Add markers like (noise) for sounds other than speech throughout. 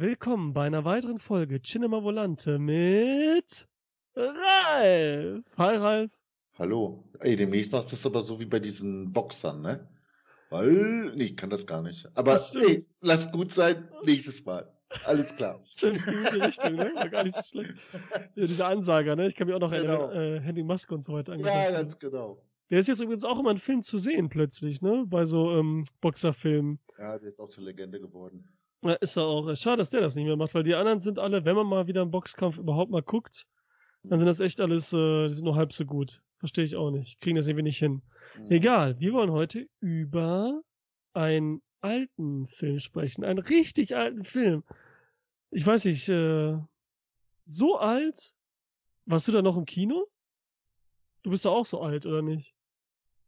Willkommen bei einer weiteren Folge Cinema Volante mit Ralf. Hi Ralf. Hallo. Ey, demnächst machst du das aber so wie bei diesen Boxern, ne? Weil, nee, ich kann das gar nicht. Aber ey, lass gut sein, nächstes Mal. Alles klar. (laughs) Stimmt, die Richtung, ne? War gar nicht so schlecht. Ja, dieser Ansager, ne? Ich kann mich auch noch genau. erinnern, äh, Henry Maske und so weiter angesagt. Ja, ganz genau. Der ist jetzt übrigens auch immer ein Film zu sehen, plötzlich, ne? Bei so ähm, Boxerfilmen. Ja, der ist auch zur Legende geworden. Ja, ist er auch. Schade, dass der das nicht mehr macht, weil die anderen sind alle, wenn man mal wieder einen Boxkampf überhaupt mal guckt, dann sind das echt alles, äh, die sind nur halb so gut. Verstehe ich auch nicht. Kriegen das irgendwie nicht hin. Mhm. Egal, wir wollen heute über einen alten Film sprechen. Einen richtig alten Film. Ich weiß nicht, äh, so alt? Warst du da noch im Kino? Du bist doch auch so alt, oder nicht?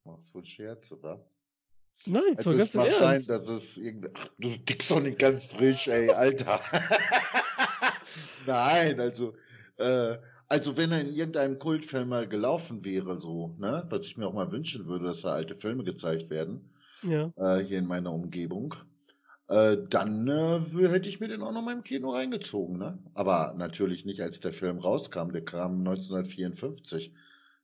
Oh, so ein Scherz, oder? Nein, also, ganz im Ernst. sein, dass es irgendwie. Ach, du dickst doch nicht ganz frisch, ey, Alter. (laughs) Nein, also, äh, also wenn er in irgendeinem Kultfilm mal gelaufen wäre, so, ne, was ich mir auch mal wünschen würde, dass da alte Filme gezeigt werden, ja. äh, hier in meiner Umgebung, äh, dann äh, hätte ich mir den auch noch mal im Kino reingezogen, ne? Aber natürlich nicht, als der Film rauskam. Der kam 1954.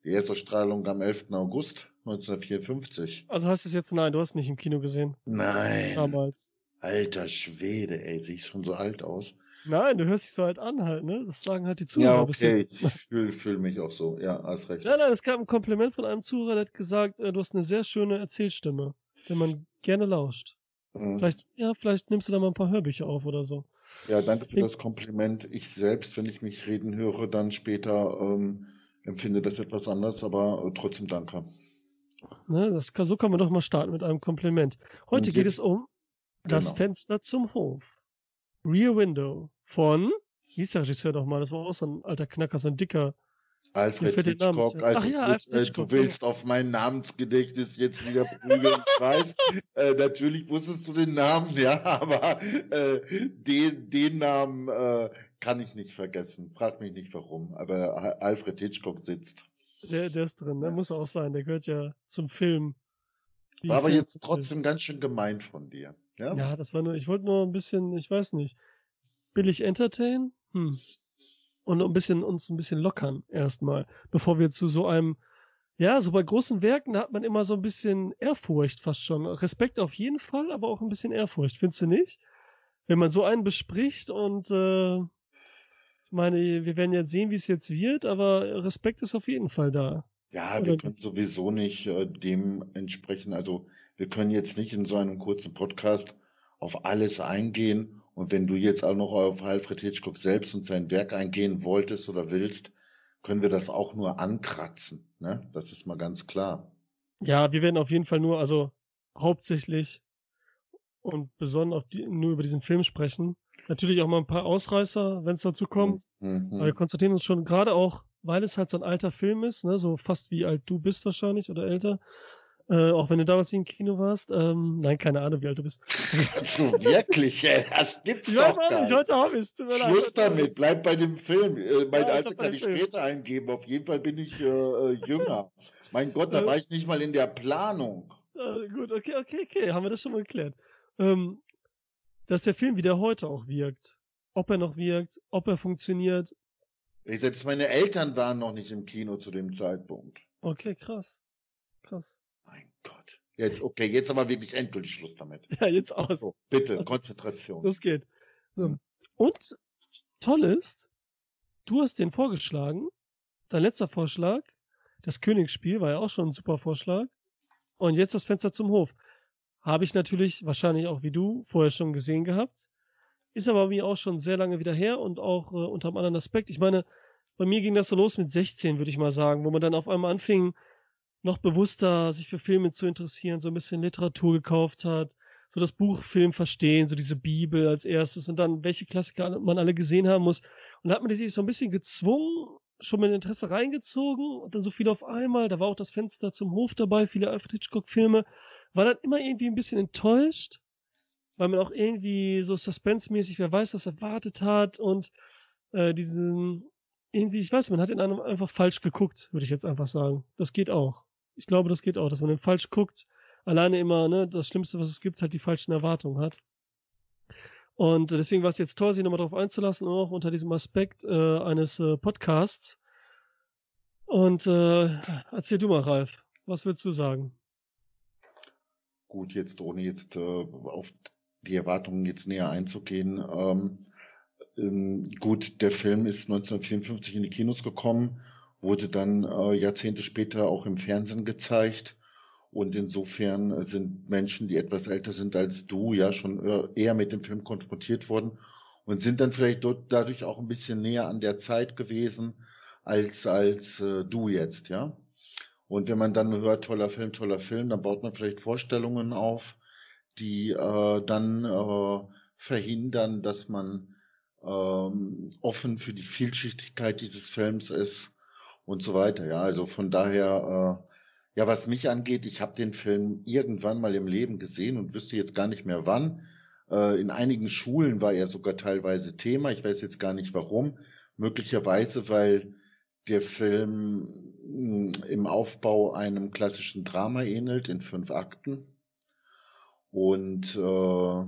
Die erste Strahlung am 11. August 1954. Also heißt es jetzt, nein, du hast nicht im Kino gesehen? Nein. Damals. Alter Schwede, ey, sehe ich schon so alt aus? Nein, du hörst dich so halt an halt, ne? Das sagen halt die Zuhörer. Ja, okay, ich (laughs) fühle fühl mich auch so. Ja, hast recht. Nein, nein, es gab ein Kompliment von einem Zuhörer, der hat gesagt, äh, du hast eine sehr schöne Erzählstimme, wenn man gerne lauscht. Mhm. Vielleicht, ja, vielleicht nimmst du da mal ein paar Hörbücher auf oder so. Ja, danke für ich, das Kompliment. Ich selbst, wenn ich mich reden höre, dann später ähm, empfinde das etwas anders, aber äh, trotzdem danke. Ne, das so kann man doch mal starten mit einem Kompliment. Heute geht es um das genau. Fenster zum Hof. Rear Window von, hieß der Regisseur doch mal, das war auch so ein alter Knacker, so ein dicker. Alfred Hitchcock, also Ach ja, Alfred äh, Hitchcock, du willst auf mein Namensgedächtnis jetzt wieder prügeln, ich weiß. Äh, natürlich wusstest du den Namen, (laughs) ja, aber äh, den, den Namen äh, kann ich nicht vergessen. Frag mich nicht warum, aber Alfred Hitchcock sitzt. Der, der ist drin, ne? Muss auch sein, der gehört ja zum Film. War aber jetzt trotzdem ganz schön gemein von dir. Ja, ja das war nur, ich wollte nur ein bisschen, ich weiß nicht, billig entertain? Hm. Und ein bisschen, uns ein bisschen lockern erstmal, bevor wir zu so einem, ja, so bei großen Werken hat man immer so ein bisschen Ehrfurcht fast schon. Respekt auf jeden Fall, aber auch ein bisschen Ehrfurcht, findest du nicht? Wenn man so einen bespricht und äh, ich meine, wir werden jetzt sehen, wie es jetzt wird, aber Respekt ist auf jeden Fall da. Ja, wir können sowieso nicht äh, dementsprechend, also wir können jetzt nicht in so einem kurzen Podcast auf alles eingehen. Und wenn du jetzt auch noch auf Alfred Hitchcock selbst und sein Werk eingehen wolltest oder willst, können wir das auch nur ankratzen. Ne? Das ist mal ganz klar. Ja, wir werden auf jeden Fall nur, also hauptsächlich und besonnen auf die, nur über diesen Film sprechen. Natürlich auch mal ein paar Ausreißer, wenn es dazu kommt. Mhm. Aber wir konzentrieren uns schon gerade auch, weil es halt so ein alter Film ist, ne, so fast wie alt du bist wahrscheinlich oder älter. Äh, auch wenn du damals im Kino warst. Ähm, nein, keine Ahnung, wie alt du bist. (laughs) so wirklich, ey, das gibt's ich doch gar nicht. Heute habe ich Schluss damit, bleib bei dem Film. Äh, mein ja, Alter kann ich Film. später eingeben. Auf jeden Fall bin ich äh, äh jünger. (laughs) mein Gott, da war ich nicht mal in der Planung. Äh, gut, okay, okay, okay, haben wir das schon mal geklärt. Ähm, dass der Film wieder heute auch wirkt. Ob er noch wirkt, ob er funktioniert. Selbst meine Eltern waren noch nicht im Kino zu dem Zeitpunkt. Okay, krass. Krass. Mein Gott. Jetzt, okay, jetzt aber wirklich endgültig Schluss damit. (laughs) Ja, jetzt aus. So, bitte, Konzentration. Los geht. So. Und toll ist, du hast den vorgeschlagen. Dein letzter Vorschlag, das Königsspiel, war ja auch schon ein super Vorschlag. Und jetzt das Fenster zum Hof. Habe ich natürlich wahrscheinlich auch wie du vorher schon gesehen gehabt. Ist aber mir auch schon sehr lange wieder her und auch äh, unter einem anderen Aspekt. Ich meine, bei mir ging das so los mit 16, würde ich mal sagen, wo man dann auf einmal anfing, noch bewusster sich für Filme zu interessieren, so ein bisschen Literatur gekauft hat, so das Buch Film verstehen, so diese Bibel als erstes und dann welche Klassiker man alle gesehen haben muss. Und da hat man sich so ein bisschen gezwungen, schon mit Interesse reingezogen und dann so viel auf einmal. Da war auch das Fenster zum Hof dabei, viele Alfred Hitchcock-Filme war dann immer irgendwie ein bisschen enttäuscht, weil man auch irgendwie so suspense-mäßig, wer weiß, was erwartet hat und äh, diesen, irgendwie, ich weiß, man hat in einem einfach falsch geguckt, würde ich jetzt einfach sagen. Das geht auch. Ich glaube, das geht auch, dass man den falsch guckt, alleine immer, ne, das Schlimmste, was es gibt, halt die falschen Erwartungen hat. Und deswegen war es jetzt toll, sich nochmal darauf einzulassen, auch unter diesem Aspekt äh, eines äh, Podcasts. Und äh, erzähl du mal, Ralf, was willst du sagen? Gut, jetzt ohne jetzt äh, auf die Erwartungen jetzt näher einzugehen. Ähm, ähm, gut, der Film ist 1954 in die Kinos gekommen, wurde dann äh, Jahrzehnte später auch im Fernsehen gezeigt. Und insofern sind Menschen, die etwas älter sind als du, ja schon eher mit dem Film konfrontiert worden und sind dann vielleicht dort dadurch auch ein bisschen näher an der Zeit gewesen als als äh, du jetzt, ja. Und wenn man dann hört, toller Film, toller Film, dann baut man vielleicht Vorstellungen auf, die äh, dann äh, verhindern, dass man ähm, offen für die Vielschichtigkeit dieses Films ist und so weiter. Ja, also von daher, äh, ja, was mich angeht, ich habe den Film irgendwann mal im Leben gesehen und wüsste jetzt gar nicht mehr wann. Äh, in einigen Schulen war er sogar teilweise Thema. Ich weiß jetzt gar nicht warum. Möglicherweise, weil der Film hm, im Aufbau einem klassischen Drama ähnelt in fünf Akten. Und äh,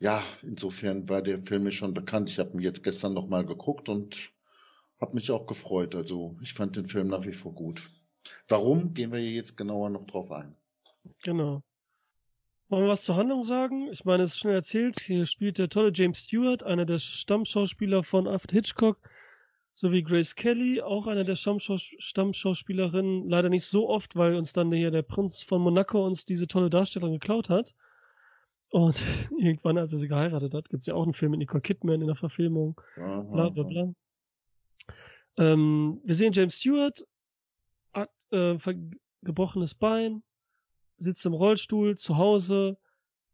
ja, insofern war der Film mir schon bekannt. Ich habe ihn jetzt gestern noch mal geguckt und habe mich auch gefreut. Also ich fand den Film nach wie vor gut. Warum, gehen wir hier jetzt genauer noch drauf ein. Genau. Wollen wir was zur Handlung sagen? Ich meine, es ist schnell erzählt. Hier spielt der tolle James Stewart, einer der Stammschauspieler von Alfred Hitchcock, sowie Grace Kelly, auch einer der Stammschauspielerinnen, leider nicht so oft, weil uns dann hier der Prinz von Monaco uns diese tolle Darstellerin geklaut hat. Und (laughs) irgendwann, als er sie geheiratet hat, gibt's ja auch einen Film mit Nicole Kidman in der Verfilmung. Aha, bla bla bla. Ähm, wir sehen James Stewart, hat äh, gebrochenes Bein, sitzt im Rollstuhl zu Hause,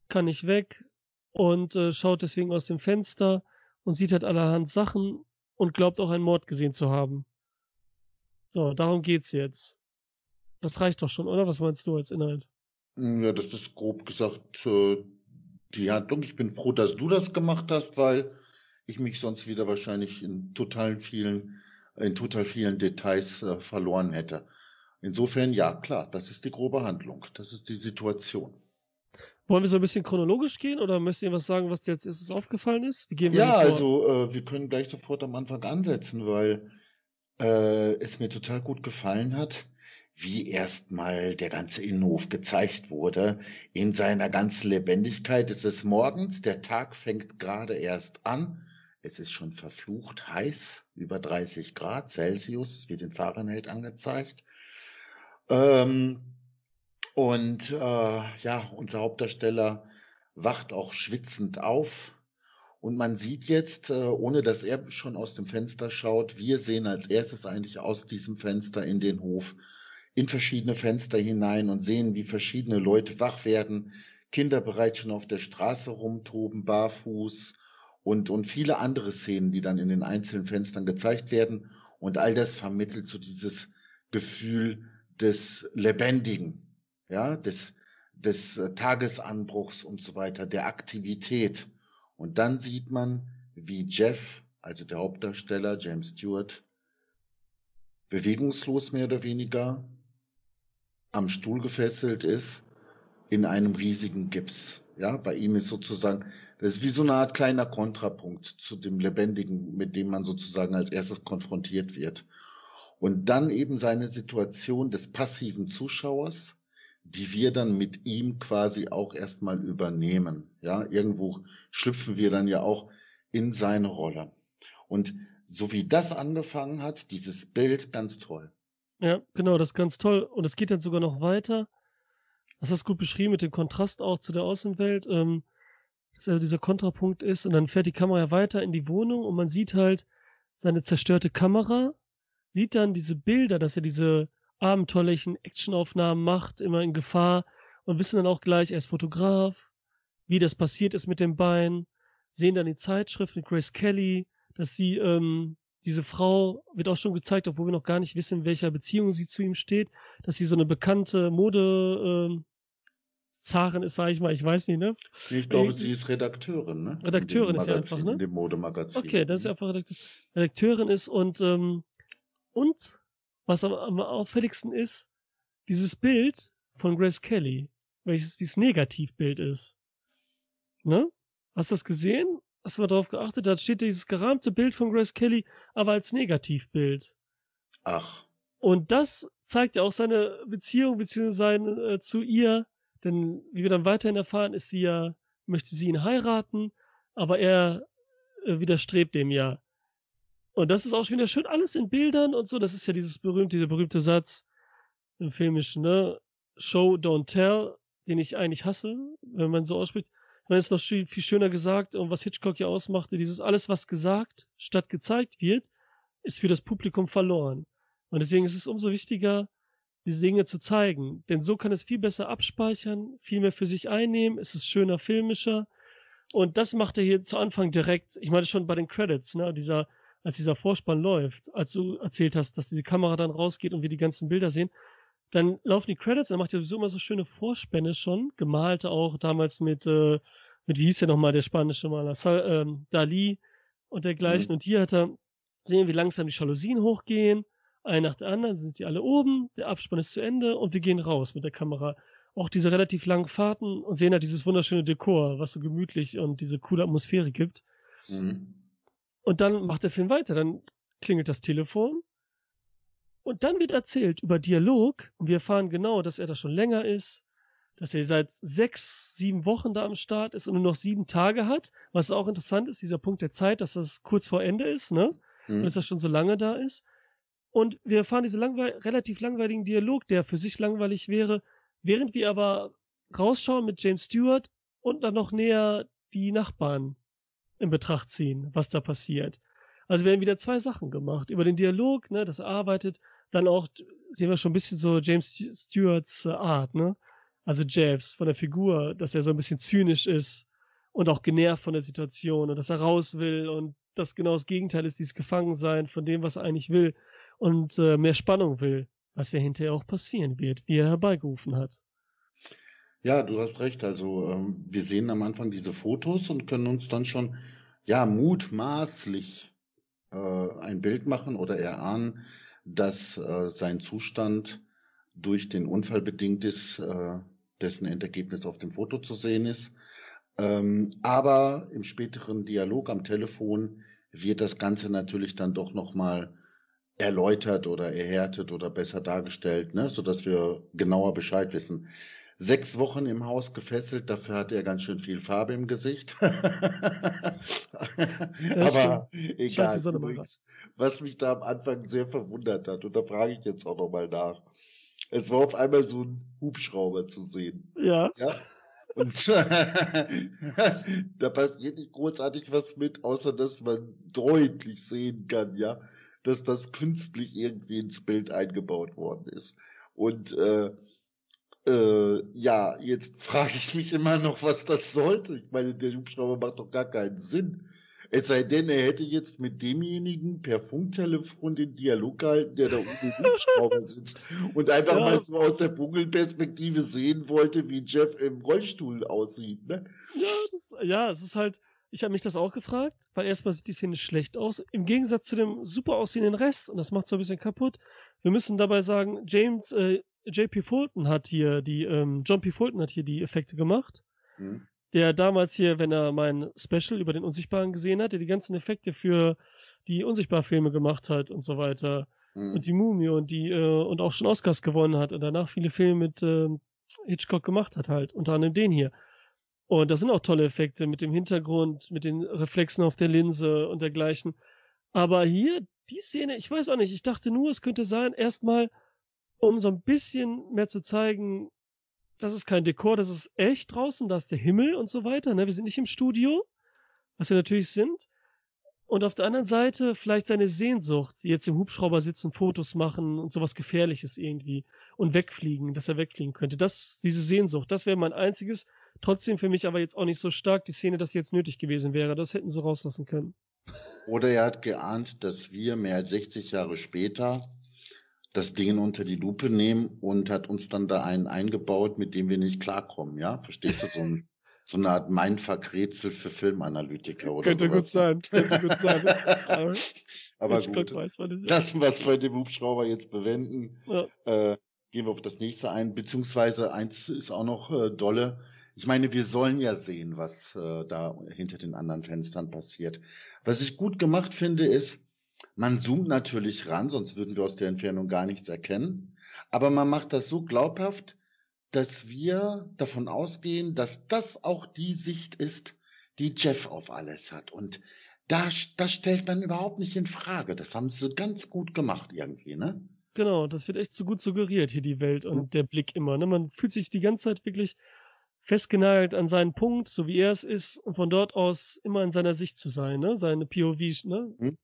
kann nicht weg und äh, schaut deswegen aus dem Fenster und sieht halt allerhand Sachen und glaubt auch einen Mord gesehen zu haben. So, darum geht's jetzt. Das reicht doch schon, oder? Was meinst du als Inhalt? Hm, ja, das ist grob gesagt äh, die Handlung. Ich bin froh, dass du das gemacht hast, weil ich mich sonst wieder wahrscheinlich in totalen vielen, in total vielen Details äh, verloren hätte. Insofern, ja, klar, das ist die grobe Handlung. Das ist die Situation. Wollen wir so ein bisschen chronologisch gehen oder möchtest du was sagen, was dir jetzt erstes aufgefallen ist? Ja, also äh, wir können gleich sofort am Anfang ansetzen, weil äh, es mir total gut gefallen hat, wie erstmal der ganze Innenhof gezeigt wurde in seiner ganzen Lebendigkeit. Es ist morgens, der Tag fängt gerade erst an. Es ist schon verflucht heiß, über 30 Grad Celsius, es wird in Fahrenheit angezeigt. Ähm, und äh, ja, unser Hauptdarsteller wacht auch schwitzend auf. Und man sieht jetzt, äh, ohne dass er schon aus dem Fenster schaut, wir sehen als erstes eigentlich aus diesem Fenster in den Hof, in verschiedene Fenster hinein und sehen, wie verschiedene Leute wach werden, Kinder bereits schon auf der Straße rumtoben, barfuß und, und viele andere Szenen, die dann in den einzelnen Fenstern gezeigt werden. Und all das vermittelt so dieses Gefühl des Lebendigen, ja, des, des äh, Tagesanbruchs und so weiter, der Aktivität. Und dann sieht man, wie Jeff, also der Hauptdarsteller, James Stewart, bewegungslos mehr oder weniger am Stuhl gefesselt ist in einem riesigen Gips. Ja, bei ihm ist sozusagen, das ist wie so eine Art kleiner Kontrapunkt zu dem Lebendigen, mit dem man sozusagen als erstes konfrontiert wird. Und dann eben seine Situation des passiven Zuschauers, die wir dann mit ihm quasi auch erstmal übernehmen. Ja, irgendwo schlüpfen wir dann ja auch in seine Rolle. Und so wie das angefangen hat, dieses Bild, ganz toll. Ja, genau, das ist ganz toll. Und es geht dann sogar noch weiter. Das hast du gut beschrieben mit dem Kontrast auch zu der Außenwelt, ähm, dass also dieser Kontrapunkt ist. Und dann fährt die Kamera weiter in die Wohnung und man sieht halt seine zerstörte Kamera, sieht dann diese Bilder, dass er diese abenteuerlichen Actionaufnahmen macht, immer in Gefahr und wissen dann auch gleich, er ist Fotograf, wie das passiert ist mit dem Bein, sehen dann die Zeitschrift mit Grace Kelly, dass sie, ähm, diese Frau wird auch schon gezeigt, obwohl wir noch gar nicht wissen, in welcher Beziehung sie zu ihm steht, dass sie so eine bekannte Mode, ähm, Zaren ist, sage ich mal, ich weiß nicht, ne? Ich glaube, sie ist Redakteurin, ne? Redakteurin ist ja einfach, ne? In dem Modemagazin. Okay, das ist einfach Redakteurin ist und, ähm, und was am, am auffälligsten ist, dieses Bild von Grace Kelly, welches dieses Negativbild ist. Ne? Hast du das gesehen? Hast du mal drauf geachtet? Da steht dieses gerahmte Bild von Grace Kelly, aber als Negativbild. Ach. Und das zeigt ja auch seine Beziehung beziehungsweise äh, zu ihr, denn wie wir dann weiterhin erfahren, ist sie ja, möchte sie ihn heiraten, aber er äh, widerstrebt dem ja. Und das ist auch wieder schön alles in Bildern und so. Das ist ja dieses berühmte, dieser berühmte Satz im Filmischen, ne? Show, don't tell, den ich eigentlich hasse, wenn man so ausspricht. Man ist noch viel, viel schöner gesagt und was Hitchcock ja ausmachte, dieses alles, was gesagt statt gezeigt wird, ist für das Publikum verloren. Und deswegen ist es umso wichtiger, diese Dinge zu zeigen. Denn so kann es viel besser abspeichern, viel mehr für sich einnehmen, es ist schöner, filmischer. Und das macht er hier zu Anfang direkt, ich meine schon bei den Credits, ne, dieser als dieser Vorspann läuft, als du erzählt hast, dass diese Kamera dann rausgeht und wir die ganzen Bilder sehen, dann laufen die Credits, dann macht er sowieso immer so schöne Vorspänne schon, gemalte auch damals mit, äh, mit wie hieß der nochmal, der spanische Maler, Sal, ähm, Dali und dergleichen. Mhm. Und hier hat er, sehen wie langsam die Jalousien hochgehen, ein nach der anderen sind die alle oben, der Abspann ist zu Ende und wir gehen raus mit der Kamera. Auch diese relativ langen Fahrten und sehen halt dieses wunderschöne Dekor, was so gemütlich und diese coole Atmosphäre gibt. Mhm. Und dann macht der Film weiter. Dann klingelt das Telefon. Und dann wird erzählt über Dialog. Und wir erfahren genau, dass er da schon länger ist, dass er seit sechs, sieben Wochen da am Start ist und nur noch sieben Tage hat. Was auch interessant ist, dieser Punkt der Zeit, dass das kurz vor Ende ist, ne? Mhm. Und dass er schon so lange da ist. Und wir erfahren diesen langweil relativ langweiligen Dialog, der für sich langweilig wäre, während wir aber rausschauen mit James Stewart und dann noch näher die Nachbarn in Betracht ziehen, was da passiert. Also werden wieder zwei Sachen gemacht. Über den Dialog, ne, das arbeitet, dann auch sehen wir schon ein bisschen so James Stewarts äh, Art, ne? Also Jeffs von der Figur, dass er so ein bisschen zynisch ist und auch genervt von der Situation und dass er raus will und das genau das Gegenteil ist, dieses Gefangensein von dem, was er eigentlich will und äh, mehr Spannung will, was ja hinterher auch passieren wird, wie er herbeigerufen hat. Ja, du hast recht. Also ähm, wir sehen am Anfang diese Fotos und können uns dann schon ja mutmaßlich äh, ein Bild machen oder erahnen, dass äh, sein Zustand durch den Unfall bedingt ist, äh, dessen Endergebnis auf dem Foto zu sehen ist. Ähm, aber im späteren Dialog am Telefon wird das Ganze natürlich dann doch nochmal erläutert oder erhärtet oder besser dargestellt, ne, so dass wir genauer Bescheid wissen sechs Wochen im Haus gefesselt, dafür hat er ganz schön viel Farbe im Gesicht. Aber egal. Übrigens, was mich da am Anfang sehr verwundert hat, und da frage ich jetzt auch nochmal nach. Es war auf einmal so ein Hubschrauber zu sehen. Ja. ja? Und (laughs) da passiert nicht großartig was mit, außer dass man deutlich sehen kann, ja, dass das künstlich irgendwie ins Bild eingebaut worden ist. Und äh, äh, ja, jetzt (laughs) frage ich mich immer noch, was das sollte. Ich meine, der Hubschrauber macht doch gar keinen Sinn. Es sei denn, er hätte jetzt mit demjenigen per Funktelefon den Dialog gehalten, der da oben im Hubschrauber (laughs) sitzt und einfach ja. mal so aus der Vogelperspektive sehen wollte, wie Jeff im Rollstuhl aussieht. Ne? Ja, das, ja, es ist halt, ich habe mich das auch gefragt, weil erstmal sieht die Szene schlecht aus, im Gegensatz zu dem super aussehenden Rest und das macht so ein bisschen kaputt. Wir müssen dabei sagen, James äh, JP Fulton hat hier die, ähm, John P. Fulton hat hier die Effekte gemacht. Mhm. Der damals hier, wenn er mein Special über den Unsichtbaren gesehen hat, der die ganzen Effekte für die Unsichtbar-Filme gemacht hat und so weiter. Mhm. Und die Mumie und die, äh, und auch schon Oscars gewonnen hat und danach viele Filme mit äh, Hitchcock gemacht hat halt, unter anderem den hier. Und das sind auch tolle Effekte mit dem Hintergrund, mit den Reflexen auf der Linse und dergleichen. Aber hier, die Szene, ich weiß auch nicht, ich dachte nur, es könnte sein, erstmal, um so ein bisschen mehr zu zeigen, das ist kein Dekor, das ist echt draußen, da ist der Himmel und so weiter. Ne? Wir sind nicht im Studio, was wir natürlich sind. Und auf der anderen Seite vielleicht seine Sehnsucht, jetzt im Hubschrauber sitzen, Fotos machen und sowas Gefährliches irgendwie und wegfliegen, dass er wegfliegen könnte. Das, diese Sehnsucht, das wäre mein einziges. Trotzdem für mich aber jetzt auch nicht so stark die Szene, dass jetzt nötig gewesen wäre. Das hätten sie rauslassen können. Oder er hat geahnt, dass wir mehr als 60 Jahre später das Ding unter die Lupe nehmen und hat uns dann da einen eingebaut, mit dem wir nicht klarkommen, ja? Verstehst du? So, ein, so eine Art Mindfuck-Rätsel für Filmanalytiker oder Könnte sowas. gut sein, könnte gut sein. Aber (laughs) gut, weiß, lassen wir es bei dem Hubschrauber jetzt bewenden. Ja. Äh, gehen wir auf das nächste ein, beziehungsweise eins ist auch noch äh, dolle. Ich meine, wir sollen ja sehen, was äh, da hinter den anderen Fenstern passiert. Was ich gut gemacht finde, ist, man zoomt natürlich ran, sonst würden wir aus der Entfernung gar nichts erkennen. Aber man macht das so glaubhaft, dass wir davon ausgehen, dass das auch die Sicht ist, die Jeff auf alles hat. Und da, das stellt man überhaupt nicht in Frage. Das haben sie ganz gut gemacht irgendwie, ne? Genau, das wird echt so gut suggeriert hier die Welt und der Blick immer. Ne? Man fühlt sich die ganze Zeit wirklich festgenagelt an seinen Punkt, so wie er es ist, und von dort aus immer in seiner Sicht zu sein, ne? Seine POV, ne? Mhm.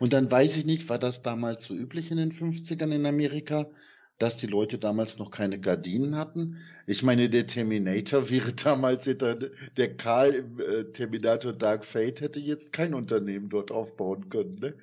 Und dann weiß ich nicht, war das damals so üblich in den 50ern in Amerika, dass die Leute damals noch keine Gardinen hatten? Ich meine, der Terminator wäre (laughs) damals der Karl im äh, Terminator Dark Fate hätte jetzt kein Unternehmen dort aufbauen können, ne?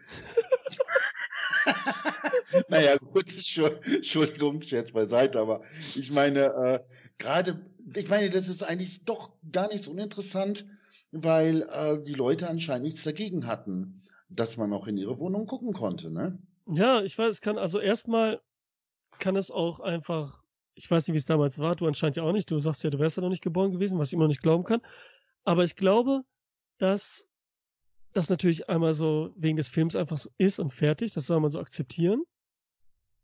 (laughs) naja, gut, (laughs) Entschuldigung, Scherz beiseite, aber ich meine, äh, gerade, ich meine, das ist eigentlich doch gar nicht so uninteressant, weil äh, die Leute anscheinend nichts dagegen hatten, dass man auch in ihre Wohnung gucken konnte, ne? Ja, ich weiß, es kann, also erstmal kann es auch einfach, ich weiß nicht, wie es damals war, du anscheinend ja auch nicht, du sagst ja, du wärst ja noch nicht geboren gewesen, was ich immer noch nicht glauben kann, aber ich glaube, dass das natürlich einmal so wegen des Films einfach so ist und fertig, das soll man so akzeptieren.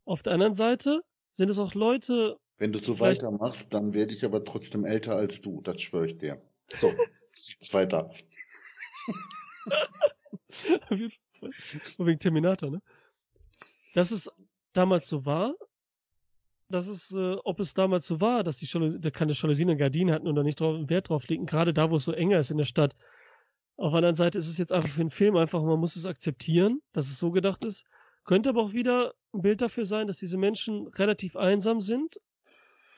Auf der anderen Seite sind es auch Leute. Wenn du so weitermachst, dann werde ich aber trotzdem älter als du, das schwöre ich dir. So, (laughs) geht's weiter. wegen Terminator, ne? Dass es damals so war, dass es, äh, ob es damals so war, dass die Schol da keine Jalousien und Gardinen hatten und da nicht drauf, Wert drauf legen, gerade da, wo es so enger ist in der Stadt, auf der anderen Seite ist es jetzt einfach für den Film einfach, man muss es akzeptieren, dass es so gedacht ist. Könnte aber auch wieder ein Bild dafür sein, dass diese Menschen relativ einsam sind,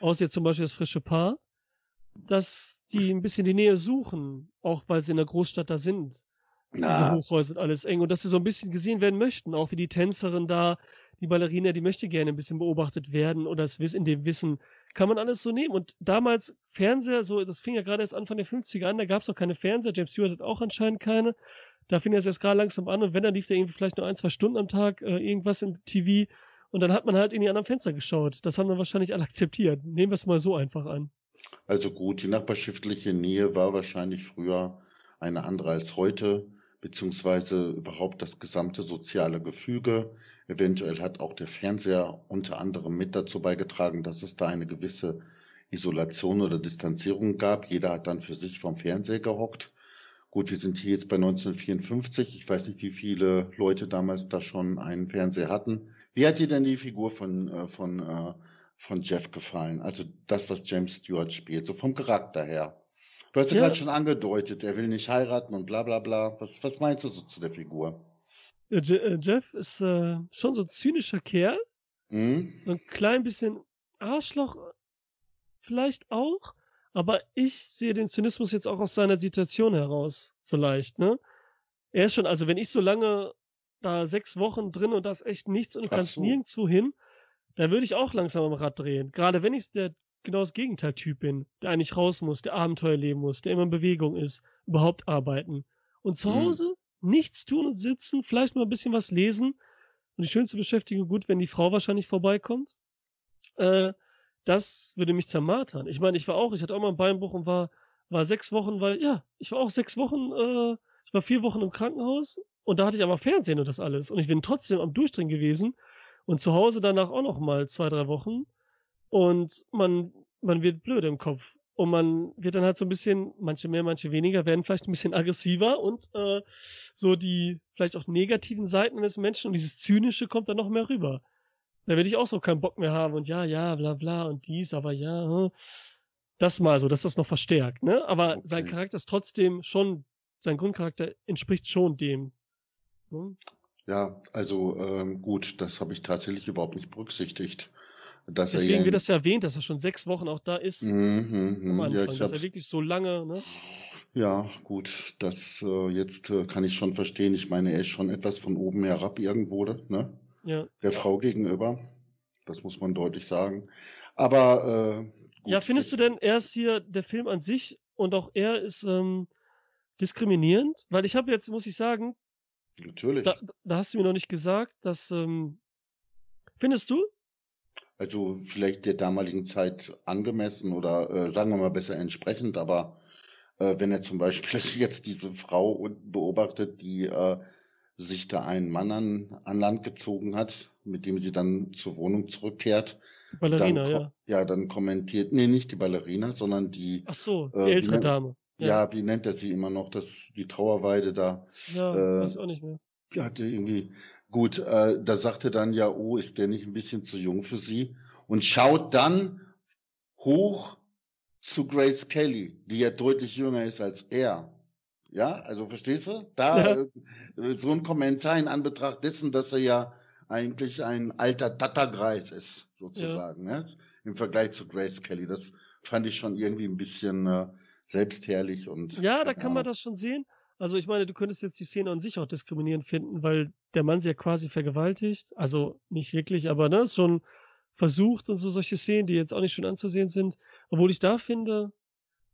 außer jetzt zum Beispiel das frische Paar, dass die ein bisschen die Nähe suchen, auch weil sie in der Großstadt da sind. Na. Diese Hochhäuser und alles eng. Und dass sie so ein bisschen gesehen werden möchten, auch wie die Tänzerin da, die Ballerina, die möchte gerne ein bisschen beobachtet werden oder es in dem Wissen, kann man alles so nehmen. Und damals Fernseher, so, das fing ja gerade erst Anfang der 50er an, da gab es noch keine Fernseher, James Stewart hat auch anscheinend keine. Da fing das jetzt gerade langsam an und wenn, dann lief der irgendwie vielleicht nur ein, zwei Stunden am Tag äh, irgendwas im TV und dann hat man halt in die anderen Fenster geschaut. Das haben dann wahrscheinlich alle akzeptiert. Nehmen wir es mal so einfach an. Also gut, die nachbarschaftliche Nähe war wahrscheinlich früher eine andere als heute, beziehungsweise überhaupt das gesamte soziale Gefüge. Eventuell hat auch der Fernseher unter anderem mit dazu beigetragen, dass es da eine gewisse Isolation oder Distanzierung gab. Jeder hat dann für sich vom Fernseher gehockt. Gut, wir sind hier jetzt bei 1954. Ich weiß nicht, wie viele Leute damals da schon einen Fernseher hatten. Wie hat dir denn die Figur von, äh, von, äh, von Jeff gefallen? Also das, was James Stewart spielt, so vom Charakter her. Du hast ja, ja. gerade schon angedeutet, er will nicht heiraten und bla bla bla. Was, was meinst du so zu der Figur? Äh, Jeff ist äh, schon so ein zynischer Kerl. Mhm. Ein klein bisschen Arschloch vielleicht auch. Aber ich sehe den Zynismus jetzt auch aus seiner Situation heraus, so leicht, ne? Er ist schon, also wenn ich so lange da sechs Wochen drin und das echt nichts und du kannst so. nirgendwo hin, dann würde ich auch langsam am Rad drehen. Gerade wenn ich der genau das Gegenteil-Typ bin, der eigentlich raus muss, der Abenteuer leben muss, der immer in Bewegung ist, überhaupt arbeiten. Und zu mhm. Hause nichts tun und sitzen, vielleicht mal ein bisschen was lesen und die schönste Beschäftigung gut, wenn die Frau wahrscheinlich vorbeikommt. Äh, das würde mich zermartern. Ich meine, ich war auch, ich hatte auch mal einen Beinbruch und war, war sechs Wochen, weil, ja, ich war auch sechs Wochen, äh, ich war vier Wochen im Krankenhaus und da hatte ich aber Fernsehen und das alles. Und ich bin trotzdem am Durchdrehen gewesen und zu Hause danach auch noch mal zwei, drei Wochen. Und man, man wird blöd im Kopf. Und man wird dann halt so ein bisschen, manche mehr, manche weniger, werden vielleicht ein bisschen aggressiver und äh, so die vielleicht auch negativen Seiten eines Menschen und dieses Zynische kommt dann noch mehr rüber. Da werde ich auch so keinen Bock mehr haben und ja, ja, bla bla und dies, aber ja, hm. das mal so, dass das noch verstärkt, ne? Aber okay. sein Charakter ist trotzdem schon, sein Grundcharakter entspricht schon dem. Ja, also ähm, gut, das habe ich tatsächlich überhaupt nicht berücksichtigt. Dass Deswegen er wird das ja erwähnt, dass er schon sechs Wochen auch da ist. Mhm, am Anfang, ja, dass er wirklich so lange, ne? Ja, gut, das äh, jetzt äh, kann ich schon verstehen. Ich meine, er ist schon etwas von oben herab irgendwo, ne? Ja. Der Frau gegenüber. Das muss man deutlich sagen. Aber äh, gut, Ja, findest du denn, er ist hier der Film an sich und auch er ist ähm, diskriminierend? Weil ich habe jetzt, muss ich sagen, Natürlich. Da, da, hast du mir noch nicht gesagt, dass ähm, findest du? Also vielleicht der damaligen Zeit angemessen oder äh, sagen wir mal besser entsprechend, aber äh, wenn er zum Beispiel (laughs) jetzt diese Frau beobachtet, die äh, sich da einen Mann an, an Land gezogen hat, mit dem sie dann zur Wohnung zurückkehrt. Die Ballerina, dann, ja. Ja, dann kommentiert, nee, nicht die Ballerina, sondern die. Ach so, die äh, ältere nennt, Dame. Ja. ja. wie nennt er sie immer noch, das, die Trauerweide da. Ja, äh, weiß ich auch nicht mehr. Ja, hatte irgendwie, gut, äh, da sagte dann ja, oh, ist der nicht ein bisschen zu jung für sie? Und schaut dann hoch zu Grace Kelly, die ja deutlich jünger ist als er. Ja, also verstehst du? Da ja. äh, so ein Kommentar in Anbetracht dessen, dass er ja eigentlich ein alter Tattergreis ist, sozusagen, ja. ne? im Vergleich zu Grace Kelly. Das fand ich schon irgendwie ein bisschen äh, selbstherrlich und. Ja, da kann man das schon sehen. Also ich meine, du könntest jetzt die Szene an sich auch diskriminierend finden, weil der Mann sie ja quasi vergewaltigt. Also nicht wirklich, aber ne, schon versucht und so solche Szenen, die jetzt auch nicht schön anzusehen sind. Obwohl ich da finde,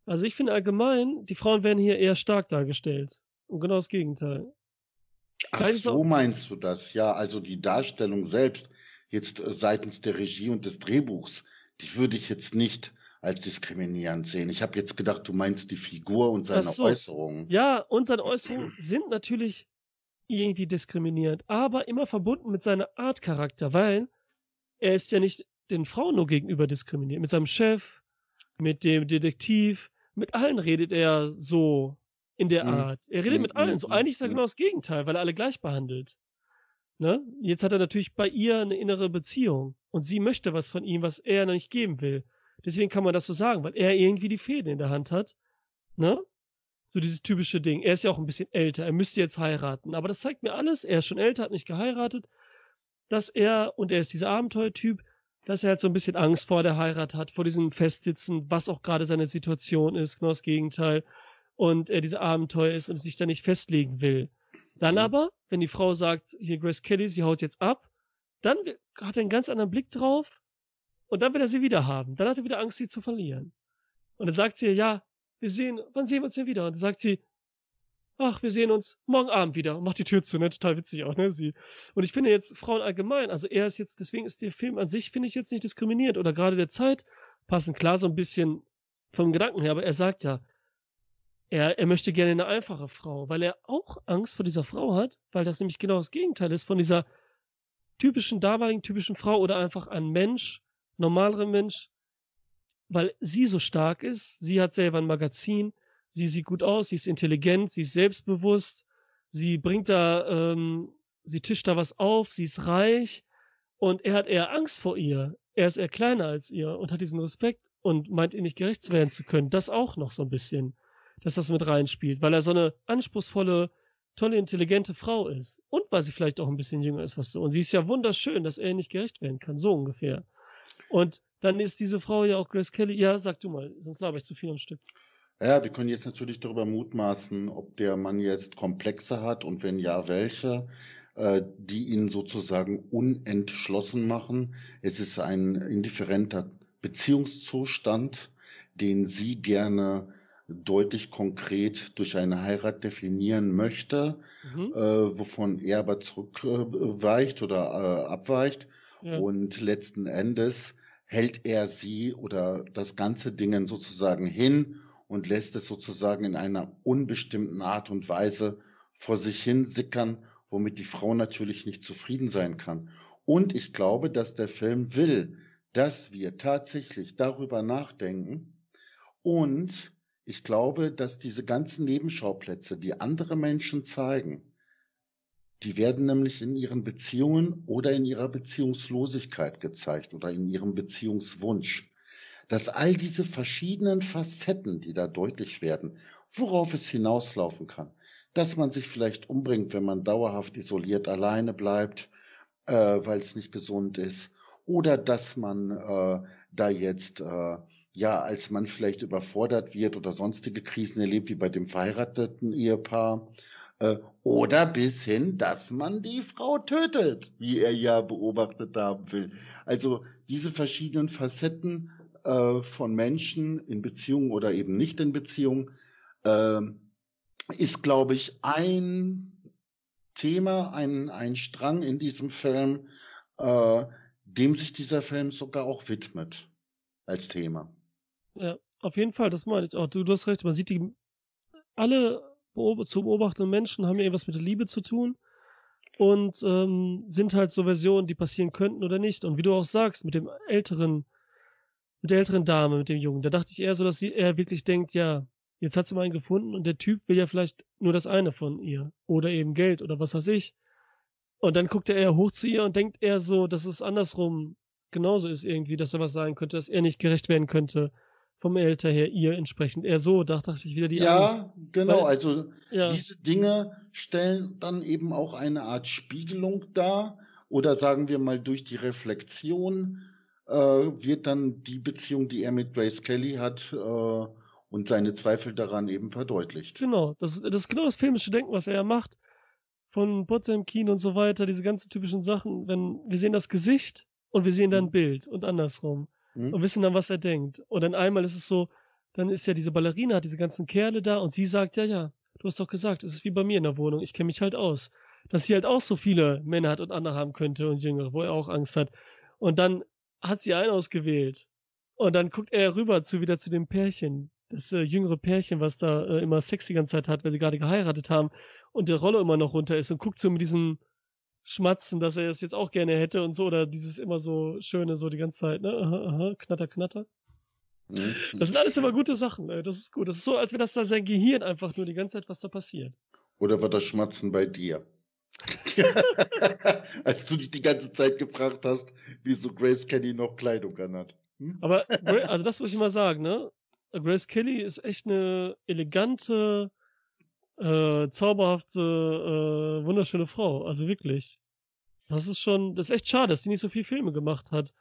also ich finde allgemein, die Frauen werden hier eher stark dargestellt. Und genau das Gegenteil. Ach so meinst du das? Ja, also die Darstellung selbst, jetzt äh, seitens der Regie und des Drehbuchs, die würde ich jetzt nicht als diskriminierend sehen. Ich habe jetzt gedacht, du meinst die Figur und seine so. Äußerungen. Ja, und seine Äußerungen sind natürlich irgendwie diskriminierend, aber immer verbunden mit seiner Art Charakter, weil er ist ja nicht den Frauen nur gegenüber diskriminiert. Mit seinem Chef, mit dem Detektiv, mit allen redet er so in der mhm. Art. Er redet mhm. mit allen so. Mhm, Eigentlich ist er genau das Gegenteil, weil er alle gleich behandelt. Ne? Jetzt hat er natürlich bei ihr eine innere Beziehung und sie möchte was von ihm, was er noch nicht geben will. Deswegen kann man das so sagen, weil er irgendwie die Fäden in der Hand hat. Ne? So dieses typische Ding. Er ist ja auch ein bisschen älter. Er müsste jetzt heiraten. Aber das zeigt mir alles. Er ist schon älter, hat nicht geheiratet. Dass er, und er ist dieser Abenteuertyp, dass er halt so ein bisschen Angst vor der Heirat hat, vor diesem Festsitzen, was auch gerade seine Situation ist, genau das Gegenteil. Und er diese Abenteuer ist und sich da nicht festlegen will. Dann mhm. aber, wenn die Frau sagt, hier Grace Kelly, sie haut jetzt ab, dann hat er einen ganz anderen Blick drauf und dann will er sie wieder haben. Dann hat er wieder Angst, sie zu verlieren. Und dann sagt sie, ja, wir sehen, wann sehen wir uns denn wieder? Und dann sagt sie, ach, wir sehen uns morgen Abend wieder und macht die Tür zu, ne? Total witzig auch, ne? Sie. Und ich finde jetzt Frauen allgemein, also er ist jetzt, deswegen ist der Film an sich, finde ich jetzt nicht diskriminierend oder gerade der Zeit passend, klar, so ein bisschen vom Gedanken her, aber er sagt ja, er, er möchte gerne eine einfache Frau, weil er auch Angst vor dieser Frau hat, weil das nämlich genau das Gegenteil ist von dieser typischen, damaligen typischen Frau oder einfach ein Mensch, normalere Mensch, weil sie so stark ist, sie hat selber ein Magazin, sie sieht gut aus, sie ist intelligent, sie ist selbstbewusst, sie bringt da, ähm, sie tischt da was auf, sie ist reich. Und er hat eher Angst vor ihr. Er ist eher kleiner als ihr und hat diesen Respekt und meint ihr nicht gerecht werden zu können. Das auch noch so ein bisschen, dass das mit reinspielt, weil er so eine anspruchsvolle, tolle, intelligente Frau ist. Und weil sie vielleicht auch ein bisschen jünger ist, was so. Und sie ist ja wunderschön, dass er ihr nicht gerecht werden kann, so ungefähr. Und dann ist diese Frau ja auch Grace Kelly. Ja, sag du mal, sonst laber ich zu viel am Stück. Ja, wir können jetzt natürlich darüber mutmaßen, ob der Mann jetzt Komplexe hat und wenn ja, welche, äh, die ihn sozusagen unentschlossen machen. Es ist ein indifferenter Beziehungszustand, den sie gerne deutlich konkret durch eine Heirat definieren möchte, mhm. äh, wovon er aber zurückweicht oder äh, abweicht. Ja. Und letzten Endes hält er sie oder das ganze Dingen sozusagen hin und lässt es sozusagen in einer unbestimmten Art und Weise vor sich hin sickern, womit die Frau natürlich nicht zufrieden sein kann. Und ich glaube, dass der Film will, dass wir tatsächlich darüber nachdenken und ich glaube, dass diese ganzen Nebenschauplätze, die andere Menschen zeigen, die werden nämlich in ihren Beziehungen oder in ihrer Beziehungslosigkeit gezeigt oder in ihrem Beziehungswunsch. Dass all diese verschiedenen Facetten, die da deutlich werden, worauf es hinauslaufen kann, dass man sich vielleicht umbringt, wenn man dauerhaft isoliert alleine bleibt, äh, weil es nicht gesund ist, oder dass man äh, da jetzt äh, ja als man vielleicht überfordert wird oder sonstige Krisen erlebt, wie bei dem verheirateten Ehepaar, oder bis hin, dass man die Frau tötet, wie er ja beobachtet haben will. Also diese verschiedenen Facetten äh, von Menschen in Beziehung oder eben nicht in Beziehung, äh, ist, glaube ich, ein Thema, ein, ein Strang in diesem Film, äh, dem sich dieser Film sogar auch widmet als Thema. Ja, auf jeden Fall, das meine ich auch. Du, du hast recht, man sieht die alle zu beobachtenden Menschen haben irgendwas mit der Liebe zu tun und ähm, sind halt so Versionen, die passieren könnten oder nicht. Und wie du auch sagst, mit dem älteren, mit der älteren Dame, mit dem Jungen, da dachte ich eher so, dass sie, er wirklich denkt, ja, jetzt hat sie mal einen gefunden und der Typ will ja vielleicht nur das eine von ihr oder eben Geld oder was weiß ich. Und dann guckt er eher hoch zu ihr und denkt eher so, dass es andersrum genauso ist irgendwie, dass er was sagen könnte, dass er nicht gerecht werden könnte vom Alter her ihr entsprechend. Eher so, da dachte ich wieder die Ja, Angst. genau. Weil, Also ja, diese Dinge stellen dann eben auch eine Art Spiegelung dar oder sagen wir mal durch die Reflexion äh, wird dann die Beziehung, die er mit Grace Kelly hat äh, und seine Zweifel daran eben verdeutlicht. genau. Das, das ist genau das filmische Denken, was er ja macht. Von Potemkin und so weiter, diese ganzen typischen Sachen. Wenn wir sehen das Gesicht und wir sehen dann ein Bild und andersrum. Hm? und wissen dann, was er denkt. Und dann einmal ist es so, dann ist ja diese Ballerina, hat diese ganzen Kerle da und sie sagt, ja, ja, du hast doch gesagt, es ist wie bei mir in der Wohnung, ich kenne mich halt aus. Dass sie halt auch so viele Männer hat und andere haben könnte und Jüngere, wo er auch Angst hat. Und dann hat sie einen ausgewählt. Und dann guckt er rüber zu wieder zu dem Pärchen, das äh, jüngere Pärchen, was da äh, immer Sex die ganze Zeit hat, weil sie gerade geheiratet haben und der Rolle immer noch runter ist und guckt so mit diesen Schmatzen, dass er es jetzt auch gerne hätte und so, oder dieses immer so schöne, so die ganze Zeit, ne? Aha, aha, knatter, knatter. Hm? Das sind alles immer gute Sachen, ey. Das ist gut. Das ist so, als wäre das da sein Gehirn einfach nur die ganze Zeit, was da passiert. Oder war das Schmatzen bei dir? (laughs) Als du dich die ganze Zeit gefragt hast, wieso Grace Kelly noch Kleidung anhat. Hm? Aber, also das muss ich mal sagen, ne? Grace Kelly ist echt eine elegante, äh, zauberhafte, äh, wunderschöne Frau. Also wirklich. Das ist schon, das ist echt schade, dass sie nicht so viele Filme gemacht hat.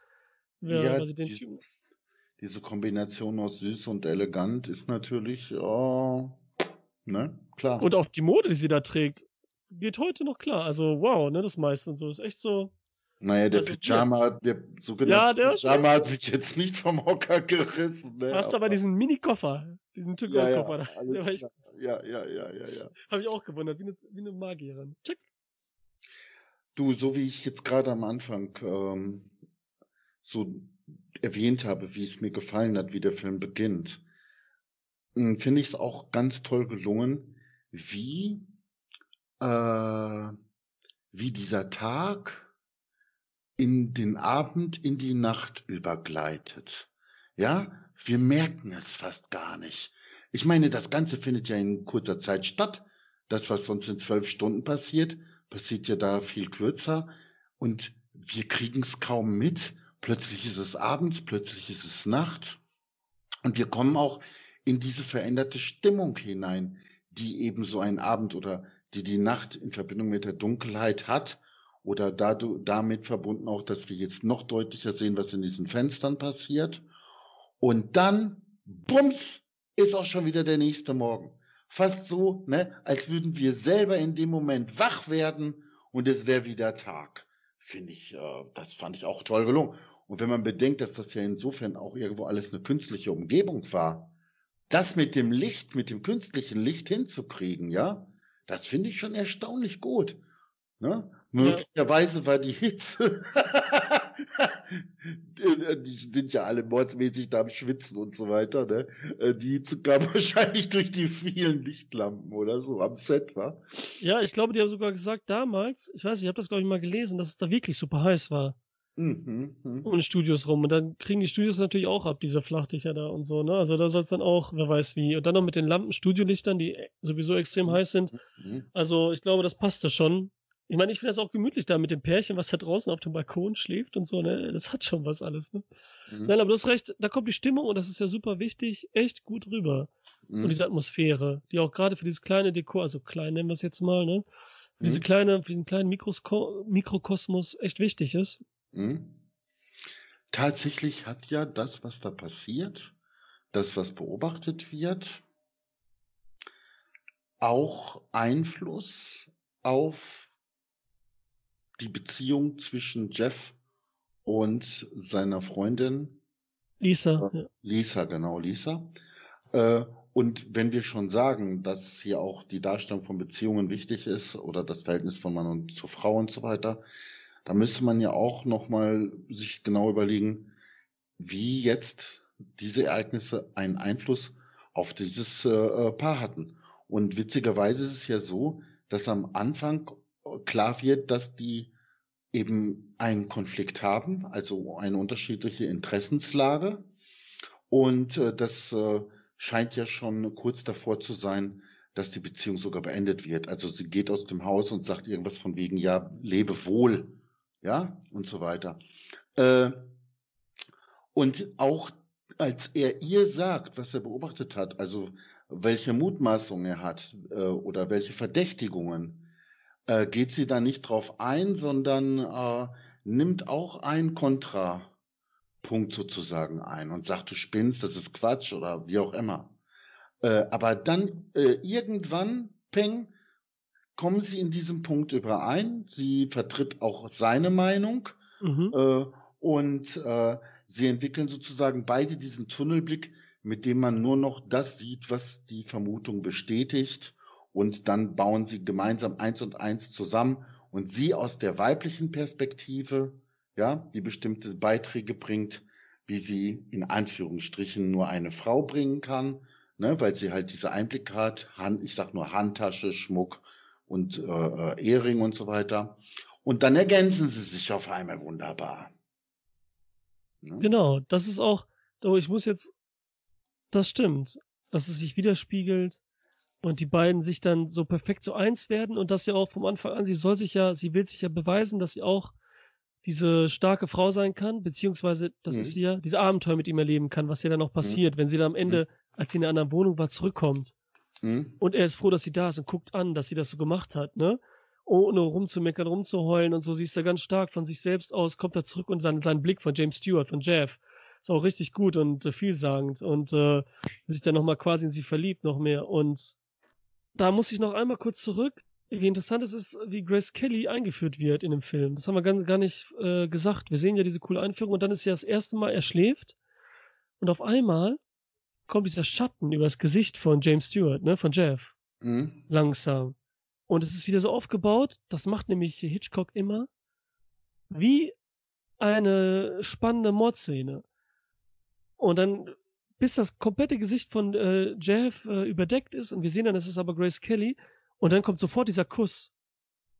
Ja, Ja, den die, diese Kombination aus süß und elegant ist natürlich, oh, ne, klar. Und auch die Mode, die sie da trägt, geht heute noch klar. Also wow, ne, das meiste und so. Ist echt so. Naja, der Also Pyjama, der Ja, sogenannte der- Pyjama hat mich jetzt nicht vom Hocker gerissen. Ne? Hast aber diesen Mini-Koffer, diesen ja, ja, da. Der war echt. Ja, ja, ja, ja, ja. hab ich auch gewundert, wie eine, wie eine Magierin. Check. Du, so wie ich jetzt gerade am Anfang ähm, so erwähnt habe, wie es mir gefallen hat, wie der Film beginnt, mh, finde ich es auch ganz toll gelungen, wie, äh, wie dieser Tag in den Abend, in die Nacht übergleitet. Ja, wir merken es fast gar nicht. Ich meine, das Ganze findet ja in kurzer Zeit statt. Das, was sonst in zwölf Stunden passiert, passiert ja da viel kürzer. Und wir kriegen es kaum mit. Plötzlich ist es abends, plötzlich ist es Nacht. Und wir kommen auch in diese veränderte Stimmung hinein, die eben so ein Abend oder die die Nacht in Verbindung mit der Dunkelheit hat oder dadu- damit verbunden auch, dass wir jetzt noch deutlicher sehen, was in diesen Fenstern passiert. Und dann, bums, ist auch schon wieder der nächste Morgen. Fast so, ne, als würden wir selber in dem Moment wach werden und es wäre wieder Tag. Finde ich, äh, das fand ich auch toll gelungen. Und wenn man bedenkt, dass das ja insofern auch irgendwo alles eine künstliche Umgebung war, das mit dem Licht, mit dem künstlichen Licht hinzukriegen, ja, das finde ich schon erstaunlich gut. Ne? Möglicherweise war die Hitze, (laughs) (laughs) die sind ja alle mordsmäßig da am Schwitzen und so weiter, ne? Äh, Die kam (laughs) wahrscheinlich durch die vielen Lichtlampen oder so am Set, war. Ja, ich glaube, die haben sogar gesagt damals, ich weiß nicht, ich habe das glaube ich mal gelesen, dass es da wirklich super heiß war. Mhm, mhm. um die Studios rum. Und dann kriegen die Studios natürlich auch ab, diese Flachdächer da und so, ne? Also da soll es dann auch, wer weiß wie. Und dann noch mit den Lampen, Studiolichtern, die sowieso extrem heiß sind. Mhm. Also ich glaube, das passte schon. Ich meine, ich finde das auch gemütlich da mit dem Pärchen, was da draußen auf dem Balkon schläft und so, ne? Das hat schon was alles, ne? Mhm. Nein, aber du hast recht, da kommt die Stimmung und das ist ja super wichtig, echt gut rüber. Und Mhm. diese Atmosphäre, die auch gerade für dieses kleine Dekor, also klein nennen wir es jetzt mal, ne? Für diese Mhm. kleine, für diesen kleinen Mikrosko Mikrokosmos echt wichtig ist. Mhm. Tatsächlich hat ja das, was da passiert, das, was beobachtet wird, auch Einfluss auf die Beziehung zwischen Jeff und seiner Freundin Lisa, ja. Lisa, genau, Lisa. Äh, und wenn wir schon sagen, dass hier auch die Darstellung von Beziehungen wichtig ist oder das Verhältnis von Mann und zur Frau und so weiter, da müsste man ja auch nochmal sich genau überlegen, wie jetzt diese Ereignisse einen Einfluss auf dieses äh, äh, Paar hatten. Und witzigerweise ist es ja so, dass am Anfang äh, klar wird, dass die eben einen Konflikt haben, also eine unterschiedliche Interessenslage. Und äh, das äh, scheint ja schon kurz davor zu sein, dass die Beziehung sogar beendet wird. Also sie geht aus dem Haus und sagt irgendwas von wegen, ja, lebe wohl, ja, und so weiter. Äh, und auch als er ihr sagt, was er beobachtet hat, also welche Mutmaßungen er hat äh, oder welche Verdächtigungen, äh, geht sie da nicht drauf ein, sondern äh, nimmt auch einen Kontrapunkt sozusagen ein und sagt, du spinnst, das ist Quatsch oder wie auch immer. Äh, aber dann äh, irgendwann, Peng, kommen sie in diesem Punkt überein. Sie vertritt auch seine Meinung mhm. äh, und äh, sie entwickeln sozusagen beide diesen Tunnelblick, mit dem man nur noch das sieht, was die Vermutung bestätigt. Und dann bauen sie gemeinsam eins und eins zusammen und sie aus der weiblichen Perspektive, ja, die bestimmte Beiträge bringt, wie sie in Anführungsstrichen nur eine Frau bringen kann, ne, weil sie halt diese Einblick hat, Hand, ich sag nur Handtasche, Schmuck und äh, äh Ehering und so weiter. Und dann ergänzen sie sich auf einmal wunderbar. Ne? Genau, das ist auch, ich muss jetzt, das stimmt, dass es sich widerspiegelt und die beiden sich dann so perfekt so eins werden und das ja auch vom Anfang an, sie soll sich ja, sie will sich ja beweisen, dass sie auch diese starke Frau sein kann, beziehungsweise, das mhm. ist sie ja, diese Abenteuer mit ihm erleben kann, was ja dann auch mhm. passiert, mhm. wenn sie dann am Ende, mhm. als sie in einer anderen Wohnung war, zurückkommt. Mhm. Und er ist froh, dass sie da ist und guckt an, dass sie das so gemacht hat, ne? ohne rumzumeckern, rumzuheulen und so, siehst du ganz stark von sich selbst aus, kommt er zurück und sein, sein Blick von James Stewart, von Jeff, ist auch richtig gut und äh, vielsagend und äh, sich dann nochmal quasi in sie verliebt, noch mehr. Und da muss ich noch einmal kurz zurück. Wie interessant es ist, wie Grace Kelly eingeführt wird in dem Film. Das haben wir gar, gar nicht äh, gesagt. Wir sehen ja diese coole Einführung und dann ist ja das erste Mal, er schläft und auf einmal kommt dieser Schatten über das Gesicht von James Stewart, ne, von Jeff. Mhm. Langsam. Und es ist wieder so aufgebaut, das macht nämlich Hitchcock immer, wie eine spannende Mordszene. Und dann, bis das komplette Gesicht von äh, Jeff äh, überdeckt ist und wir sehen dann, es ist aber Grace Kelly und dann kommt sofort dieser Kuss.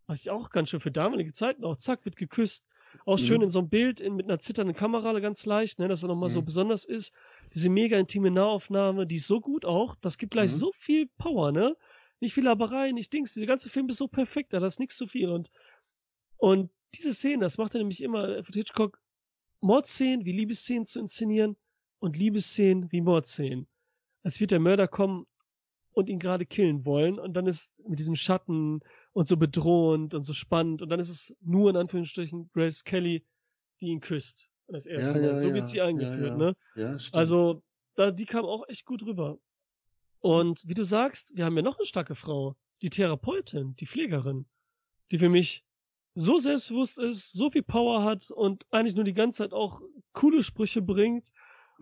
Was ich auch ganz schön für damalige Zeiten auch, zack, wird geküsst. Auch mhm. schön in so einem Bild in, mit einer zitternden Kamera ganz leicht, ne, dass er nochmal mhm. so besonders ist. Diese mega intime Nahaufnahme, die ist so gut auch, das gibt gleich mhm. so viel Power, ne? nicht viel Laberei, nicht Dings. Dieser ganze Film ist so perfekt, da ist nichts zu viel. Und, und diese Szene, das macht er nämlich immer, für Hitchcock, Mordszenen wie Liebesszenen zu inszenieren und Liebesszenen wie Mordszenen. Als wird der Mörder kommen und ihn gerade killen wollen und dann ist mit diesem Schatten und so bedrohend und so spannend und dann ist es nur in Anführungsstrichen Grace Kelly, die ihn küsst. Das erste ja, Mal. Ja, so wird sie eingeführt, ne? Ja, stimmt. Also, da, die kam auch echt gut rüber. Und wie du sagst, wir haben ja noch eine starke Frau, die Therapeutin, die Pflegerin, die für mich so selbstbewusst ist, so viel Power hat und eigentlich nur die ganze Zeit auch coole Sprüche bringt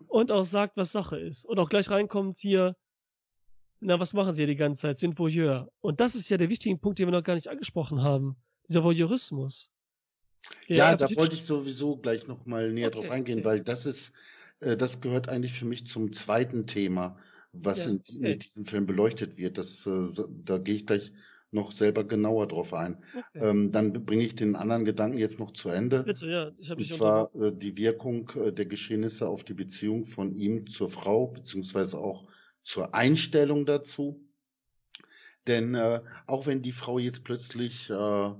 und auch sagt, was Sache ist. Und auch gleich reinkommt hier, na, was machen sie ja die ganze Zeit? Sind Voyeur. Und das ist ja der wichtige Punkt, den wir noch gar nicht angesprochen haben. Dieser Voyeurismus. Ja, da wollte ich sowieso gleich nochmal näher okay, drauf eingehen, okay. weil das ist, äh, das gehört eigentlich für mich zum zweiten Thema was ja, in, okay. diesem Film beleuchtet wird. Das, äh, da gehe ich gleich noch selber genauer drauf ein. Okay. Ähm, dann bringe ich den anderen Gedanken jetzt noch zu Ende. Bitte, ja. Ich Und zwar äh, die Wirkung äh, der Geschehnisse auf die Beziehung von ihm zur Frau, beziehungsweise auch zur Einstellung dazu. Denn äh, auch wenn die Frau jetzt plötzlich äh,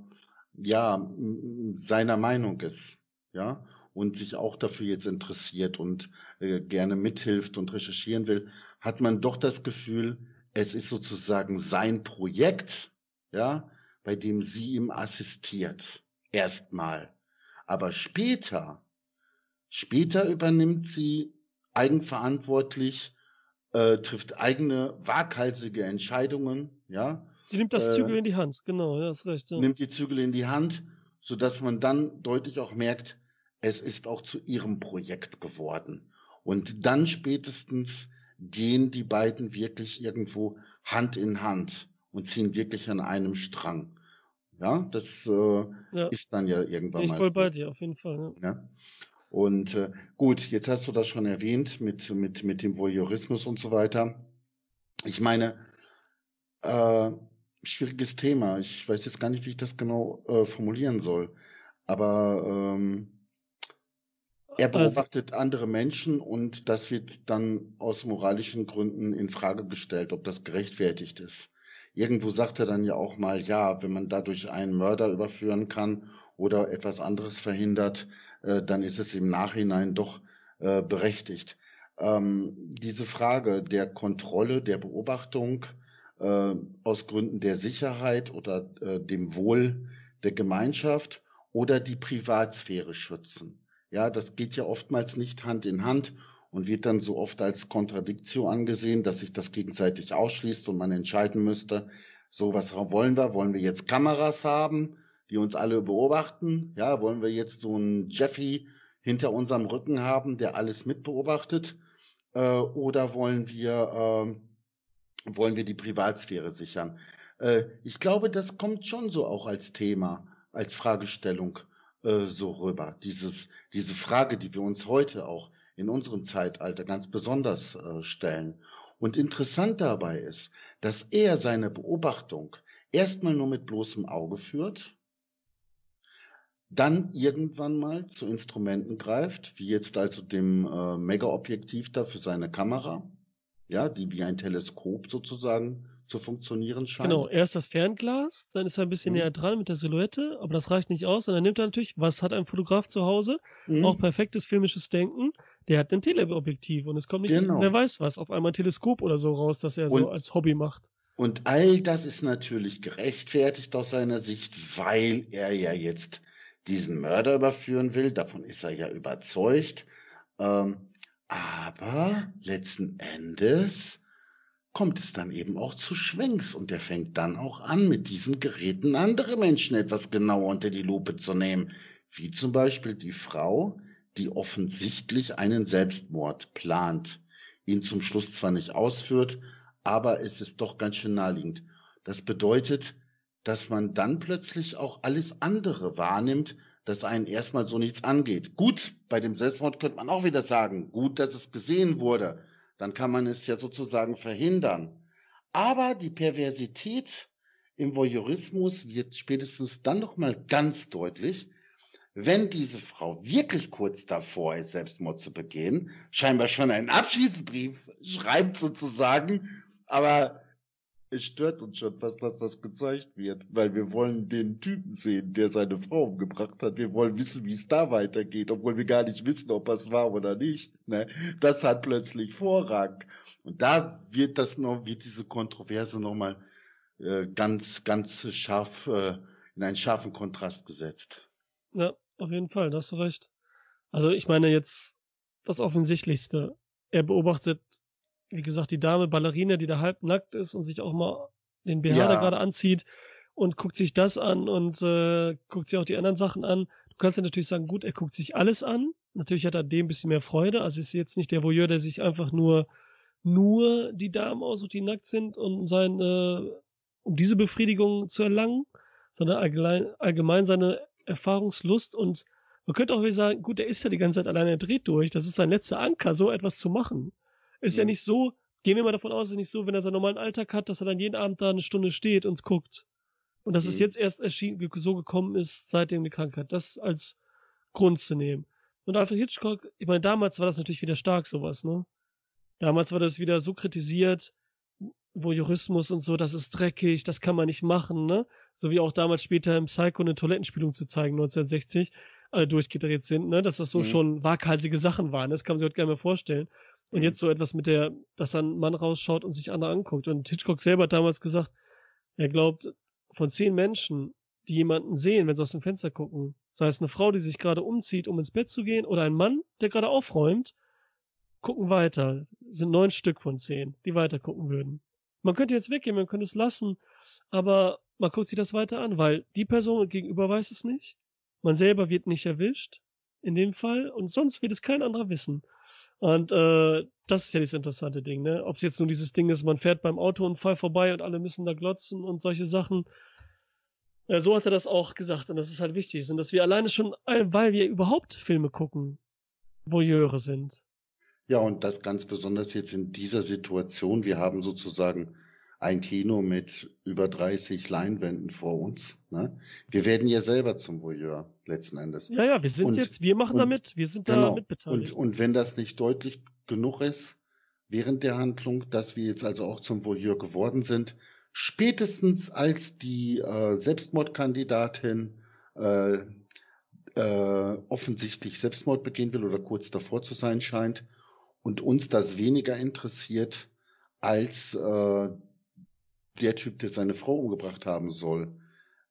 ja seiner Meinung ist, ja, und sich auch dafür jetzt interessiert und äh, gerne mithilft und recherchieren will, hat man doch das Gefühl, es ist sozusagen sein Projekt, ja, bei dem sie ihm assistiert. Erstmal. Aber später, später übernimmt sie eigenverantwortlich, äh, trifft eigene waghalsige Entscheidungen, ja. Sie nimmt das äh, Zügel in die Hand, genau, ja, hast recht. Ja. Nimmt die Zügel in die Hand, so dass man dann deutlich auch merkt, es ist auch zu ihrem Projekt geworden. Und dann spätestens gehen die beiden wirklich irgendwo Hand in Hand und ziehen wirklich an einem Strang. Ja, das äh, Ja. ist dann ja irgendwann ich mal voll so. bei dir, auf jeden Fall, ja. Ja. Und äh, gut, jetzt hast du das schon erwähnt mit, mit, mit dem Voyeurismus und so weiter. Ich meine, äh, schwieriges Thema. Ich weiß jetzt gar nicht, wie ich das genau äh, formulieren soll. Aber ähm, er Also, beobachtet andere Menschen und das wird dann aus moralischen Gründen in Frage gestellt, ob das gerechtfertigt ist. Irgendwo sagt er dann ja auch mal, ja, wenn man dadurch einen Mörder überführen kann oder etwas anderes verhindert, äh, dann ist es im Nachhinein doch äh, berechtigt. Ähm, diese Frage der Kontrolle, der Beobachtung äh, aus Gründen der Sicherheit oder äh, dem Wohl der Gemeinschaft oder die Privatsphäre schützen. Ja, das geht ja oftmals nicht Hand in Hand und wird dann so oft als Kontradiktio angesehen, dass sich das gegenseitig ausschließt und man entscheiden müsste, so was wollen wir? Wollen wir jetzt Kameras haben, die uns alle beobachten? Ja, wollen wir jetzt so einen Jeffy hinter unserem Rücken haben, der alles mitbeobachtet? Äh, oder wollen wir, äh, wollen wir die Privatsphäre sichern? Äh, ich glaube, das kommt schon so auch als Thema, als Fragestellung äh, so rüber. Dieses, diese Frage, die wir uns heute auch in unserem Zeitalter ganz besonders äh, stellen. Und interessant dabei ist, dass er seine Beobachtung erstmal nur mit bloßem Auge führt, dann irgendwann mal zu Instrumenten greift, wie jetzt also dem äh, Mega-Objektiv da für seine Kamera, ja, die wie ein Teleskop sozusagen zu funktionieren scheint. Genau, erst das Fernglas, dann ist er ein bisschen Mhm. näher dran mit der Silhouette, aber das reicht nicht aus. Und dann nimmt er natürlich, was hat ein Fotograf zu Hause? Auch Mhm. perfektes filmisches Denken. Der hat ein Teleobjektiv und es kommt nicht, Genau. wer weiß was, auf einmal ein Teleskop oder so raus, das er so Und- als Hobby macht. Und all das ist natürlich gerechtfertigt aus seiner Sicht, weil er ja jetzt diesen Mörder überführen will. Davon ist er ja überzeugt. Ähm, aber letzten Endes kommt es dann eben auch zu Schwenks und er fängt dann auch an, mit diesen Geräten andere Menschen etwas genauer unter die Lupe zu nehmen. Wie zum Beispiel die Frau, die offensichtlich einen Selbstmord plant, ihn zum Schluss zwar nicht ausführt, aber es ist doch ganz schön naheliegend. Das bedeutet, dass man dann plötzlich auch alles andere wahrnimmt, das einen erstmal so nichts angeht. Gut, bei dem Selbstmord könnte man auch wieder sagen, gut, dass es gesehen wurde. Dann kann man es ja sozusagen verhindern. Aber die Perversität im Voyeurismus wird spätestens dann nochmal ganz deutlich, wenn diese Frau wirklich kurz davor ist, Selbstmord zu begehen, scheinbar schon einen Abschiedsbrief schreibt sozusagen, aber es stört uns schon fast, dass das gezeigt wird, weil wir wollen den Typen sehen, der seine Frau umgebracht hat. Wir wollen wissen, wie es da weitergeht, obwohl wir gar nicht wissen, ob es war oder nicht. Ne? Das hat plötzlich Vorrang. Und da wird das noch, wird diese Kontroverse nochmal äh, ganz, ganz scharf, äh, in einen scharfen Kontrast gesetzt. Ja, auf jeden Fall, da hast du recht. Also ich meine jetzt das Offensichtlichste. Er beobachtet, wie gesagt, die Dame Ballerina, die da halb nackt ist und sich auch mal den BH da Ja. gerade anzieht und guckt sich das an und äh, guckt sich auch die anderen Sachen an. Du kannst ja natürlich sagen, gut, er guckt sich alles an. Natürlich hat er dem ein bisschen mehr Freude. Also ist jetzt nicht der Voyeur, der sich einfach nur nur die Damen aussucht, die nackt sind, um sein, äh, um diese Befriedigung zu erlangen, sondern allgemein, allgemein seine Erfahrungslust und man könnte auch wieder sagen, gut, der ist ja die ganze Zeit alleine, er dreht durch. Das ist sein letzter Anker, so etwas zu machen. Ist ja Mhm. nicht so, gehen wir mal davon aus, ist nicht so, wenn er seinen normalen Alltag hat, dass er dann jeden Abend da eine Stunde steht und guckt. Und dass es Mhm. jetzt erst erschien, ge- so gekommen ist, seitdem die Krankheit. Das als Grund zu nehmen. Und Alfred Hitchcock, ich meine, damals war das natürlich wieder stark, sowas, ne? Damals war das wieder so kritisiert, Voyeurismus und so, das ist dreckig, das kann man nicht machen, ne? So wie auch damals später im Psycho eine Toilettenspielung zu zeigen, 1960, alle durchgedreht sind, ne? Dass das so Mhm. schon waghalsige Sachen waren. Das kann man sich heute gar nicht mehr vorstellen. Und Mhm. jetzt so etwas mit der, dass dann ein Mann rausschaut und sich andere anguckt. Und Hitchcock selber hat damals gesagt, er glaubt, von zehn Menschen, die jemanden sehen, wenn sie aus dem Fenster gucken, sei es eine Frau, die sich gerade umzieht, um ins Bett zu gehen, oder ein Mann, der gerade aufräumt, gucken weiter. Sind neun Stück von zehn, die weiter gucken würden. Man könnte jetzt weggehen, man könnte es lassen, aber man guckt sich das weiter an, weil die Person gegenüber weiß es nicht. Man selber wird nicht erwischt, in dem Fall, und sonst wird es kein anderer wissen. Und äh, das ist ja das interessante Ding, ne? Ob es jetzt nur dieses Ding ist, man fährt beim Autounfall vorbei und alle müssen da glotzen und solche Sachen. Ja, so hat er das auch gesagt und das ist halt wichtig. Und dass wir alleine schon, weil wir überhaupt Filme gucken, Voyeure sind. Ja, und das ganz besonders jetzt in dieser Situation. Wir haben sozusagen ein Kino mit über 30 Leinwänden vor uns. Ne? Wir werden ja selber zum Voyeur letzten Endes. Ja, ja, wir sind und, jetzt, wir machen und, damit, wir sind genau, da mitbeteiligt. Und, und wenn das nicht deutlich genug ist während der Handlung, dass wir jetzt also auch zum Voyeur geworden sind, spätestens als die äh, Selbstmordkandidatin äh, äh, offensichtlich Selbstmord begehen will oder kurz davor zu sein scheint und uns das weniger interessiert als äh, der Typ, der seine Frau umgebracht haben soll.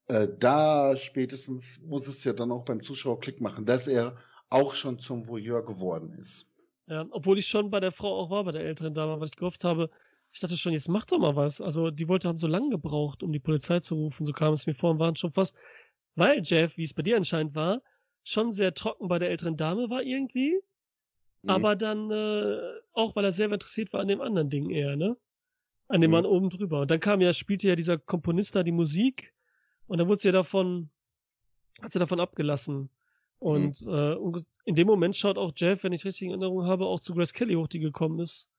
Äh, da spätestens muss es ja dann auch beim Zuschauer Klick machen, dass er auch schon zum Voyeur geworden ist. Ja, obwohl ich schon bei der Frau auch war, bei der älteren Dame, was ich gehofft habe, ich dachte schon, jetzt mach doch mal was. Also die Leute haben so lange gebraucht, um die Polizei zu rufen. So kam es mir vor und waren schon fast, weil Jeff, wie es bei dir anscheinend war, schon sehr trocken bei der älteren Dame war irgendwie. Mhm. Aber dann äh, auch, weil er selber interessiert war an dem anderen Ding eher, ne? An dem mhm. Mann oben drüber. Und dann kam ja, spielte ja dieser Komponist da die Musik und dann wurde sie ja davon, hat sie davon abgelassen. Und, mhm. äh, in dem Moment schaut auch Jeff, wenn ich richtig in Erinnerung habe, auch zu Grace Kelly hoch, die gekommen ist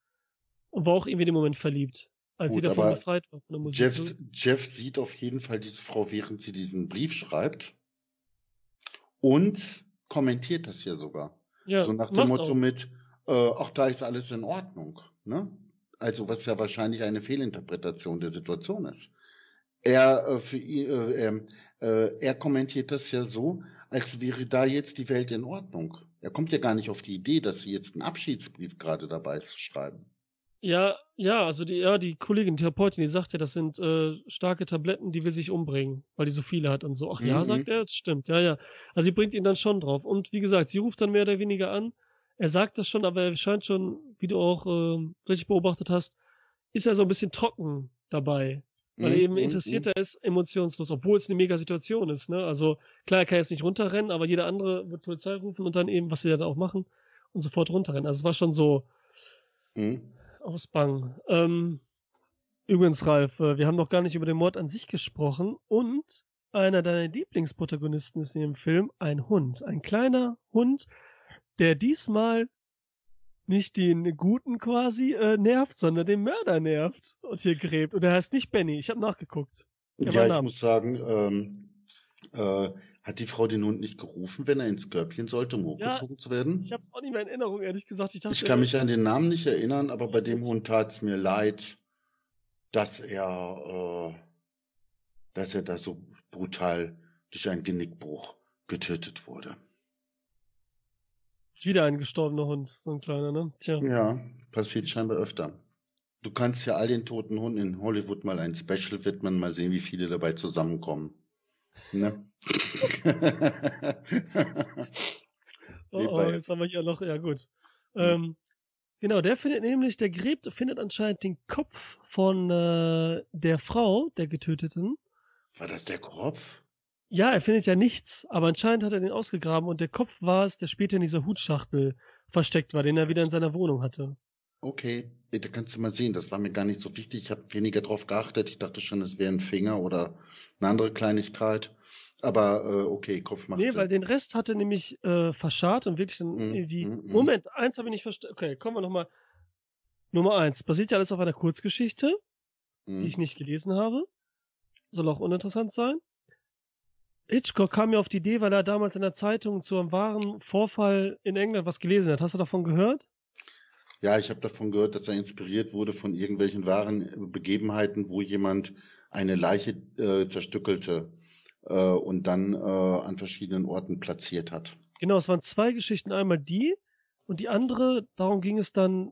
und war auch irgendwie in dem Moment verliebt, als Gut, sie davon befreit war von der Musik. Jeff, Jeff sieht auf jeden Fall diese Frau, während sie diesen Brief schreibt und kommentiert das ja sogar. Ja, so nach dem Motto auch. mit, äh, ach, da ist alles in Ordnung. Ne? Also was ja wahrscheinlich eine Fehlinterpretation der Situation ist. Er, äh, für äh, ähm, äh, er kommentiert das ja so, als wäre da jetzt die Welt in Ordnung. Er kommt ja gar nicht auf die Idee, dass sie jetzt einen Abschiedsbrief gerade dabei ist zu schreiben. Ja, ja, also die, ja, die Kollegin, die Therapeutin, die sagt ja, das sind äh, starke Tabletten, die will sich umbringen, weil die so viele hat und so. Ach ja, mhm. sagt er, das stimmt, ja, ja. Also sie bringt ihn dann schon drauf. Und wie gesagt, sie ruft dann mehr oder weniger an. Er sagt das schon, aber er scheint schon, wie du auch äh, richtig beobachtet hast, ist er so ein bisschen trocken dabei. Weil er eben mhm, interessierter mhm. ist, emotionslos, obwohl es eine mega Situation ist. Ne? Also klar, er kann jetzt nicht runterrennen, aber jeder andere wird Polizei rufen und dann eben, was sie dann auch machen, und sofort runterrennen. Also es war schon so. Mhm aus Bang. Ähm, übrigens, Ralf, äh, wir haben noch gar nicht über den Mord an sich gesprochen und einer deiner Lieblingsprotagonisten ist in dem Film ein Hund. Ein kleiner Hund, der diesmal nicht den Guten quasi äh, nervt, sondern den Mörder nervt und hier gräbt. Und er heißt nicht Benny. Ich habe nachgeguckt. Ja, ich muss sagen, ähm, äh, hat die Frau den Hund nicht gerufen, wenn er ins Körbchen sollte, um hochgezogen ja, zu werden? Ich habe es auch nicht mehr in Erinnerung, ehrlich gesagt. Ich, dachte, ich kann mich an den Namen nicht erinnern, aber bei dem Hund tat es mir leid, dass er, äh, dass er da so brutal durch einen Genickbruch getötet wurde. Wieder ein gestorbener Hund, so ein kleiner, ne? Tja. Ja, passiert scheinbar öfter. Du kannst ja all den toten Hunden in Hollywood mal ein Special widmen, mal sehen, wie viele dabei zusammenkommen. Ne? (laughs) oh, oh, jetzt haben wir hier noch, ja gut. Ähm, genau, der findet nämlich, der gräbt, findet anscheinend den Kopf von äh, der Frau, der Getöteten. War das der Kopf? Ja, er findet ja nichts, aber anscheinend hat er den ausgegraben und der Kopf war es, der später in dieser Hutschachtel versteckt war, den er wieder in seiner Wohnung hatte. Okay, da kannst du mal sehen, das war mir gar nicht so wichtig. Ich habe weniger drauf geachtet. Ich dachte schon, es wäre ein Finger oder eine andere Kleinigkeit. Aber äh, okay, Kopf macht Nee, Sinn. weil den Rest hatte nämlich äh, verscharrt und wirklich dann mm, irgendwie. Mm, mm. Moment, eins habe ich nicht verstanden. Okay, kommen wir nochmal. Nummer eins. Basiert ja alles auf einer Kurzgeschichte, die mhm. ich nicht gelesen habe. Soll auch uninteressant sein. Hitchcock kam mir auf die Idee, weil er damals in der Zeitung zu einem wahren Vorfall in England was gelesen hat. Hast du davon gehört? Ja, ich habe davon gehört, dass er inspiriert wurde von irgendwelchen wahren Begebenheiten, wo jemand eine Leiche äh, zerstückelte äh, und dann äh, an verschiedenen Orten platziert hat. Genau, es waren zwei Geschichten. Einmal die und die andere, darum ging es dann,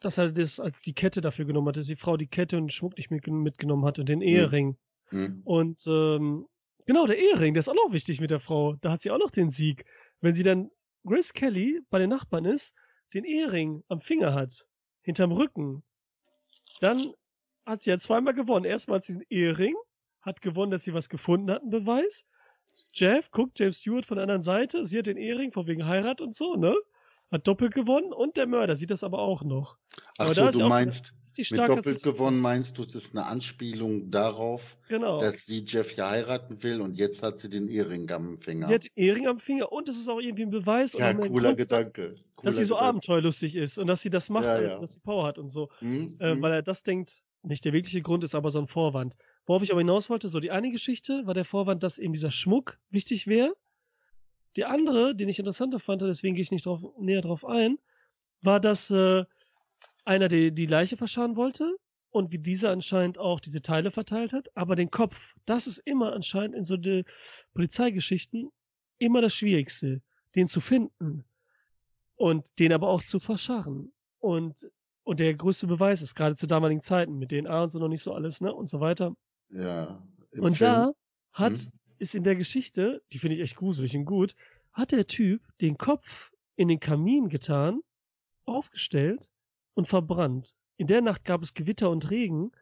dass er das, die Kette dafür genommen hat, dass die Frau die Kette und den Schmuck nicht mitgenommen hat und den Ehering. Hm. Und ähm, genau, der Ehering, der ist auch noch wichtig mit der Frau. Da hat sie auch noch den Sieg. Wenn sie dann Grace Kelly bei den Nachbarn ist, den Ehering am Finger hat, hinterm Rücken, dann hat sie ja zweimal gewonnen. Erstmal hat sie den Ehering, hat gewonnen, dass sie was gefunden hat, einen Beweis. Jeff guckt James Stewart von der anderen Seite, sie hat den Ehering von wegen Heirat und so, ne? Hat doppelt gewonnen und der Mörder sieht das aber auch noch. Ach aber so, du meinst, richtig Mit stark. als doppelt gewonnen meinst du, es ist eine Anspielung darauf, Genau. dass sie Jeff ja heiraten will und jetzt hat sie den Ehering am Finger. Sie hat den Ehering am Finger und es ist auch irgendwie ein Beweis ja, cooler Grund, Gedanke. dass Cooler sie so Gedanke. abenteuerlustig ist und dass sie das macht, Ja, ja. dass sie Power hat und so. Hm, Äh, hm. weil er das denkt, nicht der wirkliche Grund ist, aber so ein Vorwand. Worauf ich aber hinaus wollte, so die eine Geschichte war der Vorwand, dass eben dieser Schmuck wichtig wäre. Die andere, den ich interessanter fand, deswegen gehe ich nicht drauf, näher drauf ein, war, dass äh, einer die, die Leiche verscharren wollte und wie dieser anscheinend auch diese Teile verteilt hat, aber den Kopf, das ist immer anscheinend in so die Polizeigeschichten immer das Schwierigste, den zu finden und den aber auch zu verscharren. Und und der größte Beweis ist gerade zu damaligen Zeiten mit DNA und so noch nicht so alles, ne? Und so weiter. Ja. im und Film- da hat, Hm? ist in der Geschichte, die finde ich echt gruselig und gut, hat der Typ den Kopf in den Kamin getan, aufgestellt und verbrannt. In der Nacht gab es Gewitter und Regen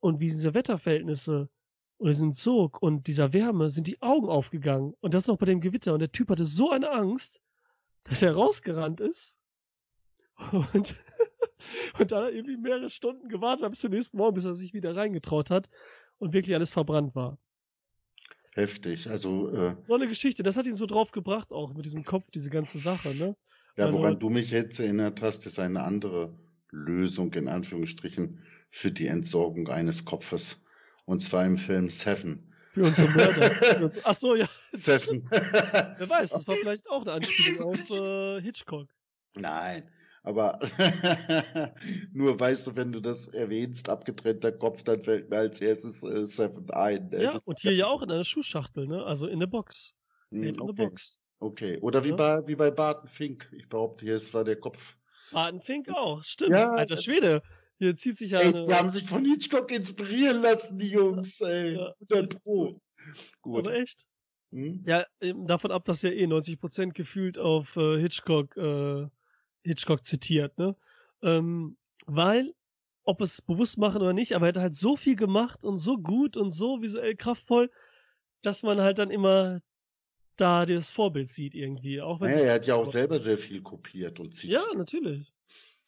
und wie diese Wetterverhältnisse oder diesen Zug und dieser Wärme sind die Augen aufgegangen und das noch bei dem Gewitter und der Typ hatte so eine Angst, dass er rausgerannt ist und, (laughs) und da irgendwie mehrere Stunden gewartet hat bis zum nächsten Morgen, bis er sich wieder reingetraut hat und wirklich alles verbrannt war. Heftig. Also, äh, So eine Geschichte, das hat ihn so drauf gebracht, auch mit diesem Kopf, diese ganze Sache, ne? ja, Also- woran du mich jetzt erinnert hast, ist eine andere Lösung, in Anführungsstrichen, für die Entsorgung eines Kopfes. Und zwar im Film Seven. Für unsere Mörder. Ach so, ja. Seven. (laughs) Wer weiß, das war vielleicht auch eine Anspielung auf äh, Hitchcock. Nein, aber (laughs) nur weißt du, wenn du das erwähnst, abgetrennter Kopf, dann fällt mir als erstes äh, Seven ein. ne? Ja, Das- und hier ja auch in einer Schuhschachtel, ne? Also in der Box. Hm, Hält in der okay. Box. okay, oder wie Ja. bei, wie bei Barton Fink. Ich behaupte, hier, es war der Kopf. Barton Fink auch, stimmt. Ja, Alter Schwede. Hier zieht sich ja Ey, eine. die haben sich von Hitchcock inspirieren lassen, die Jungs, ey. Ja, 100 Pro. Gut. aber echt. Hm? Ja, eben davon ab, dass ja eh 90% gefühlt auf äh, Hitchcock, äh, Hitchcock zitiert, ne? Ähm, weil, ob es bewusst machen oder nicht, aber er hat halt so viel gemacht und so gut und so visuell kraftvoll, dass man halt dann immer da das Vorbild sieht irgendwie. Auch wenn Naja, er hat ja auch selber sehr viel kopiert und zitiert. Ja, natürlich.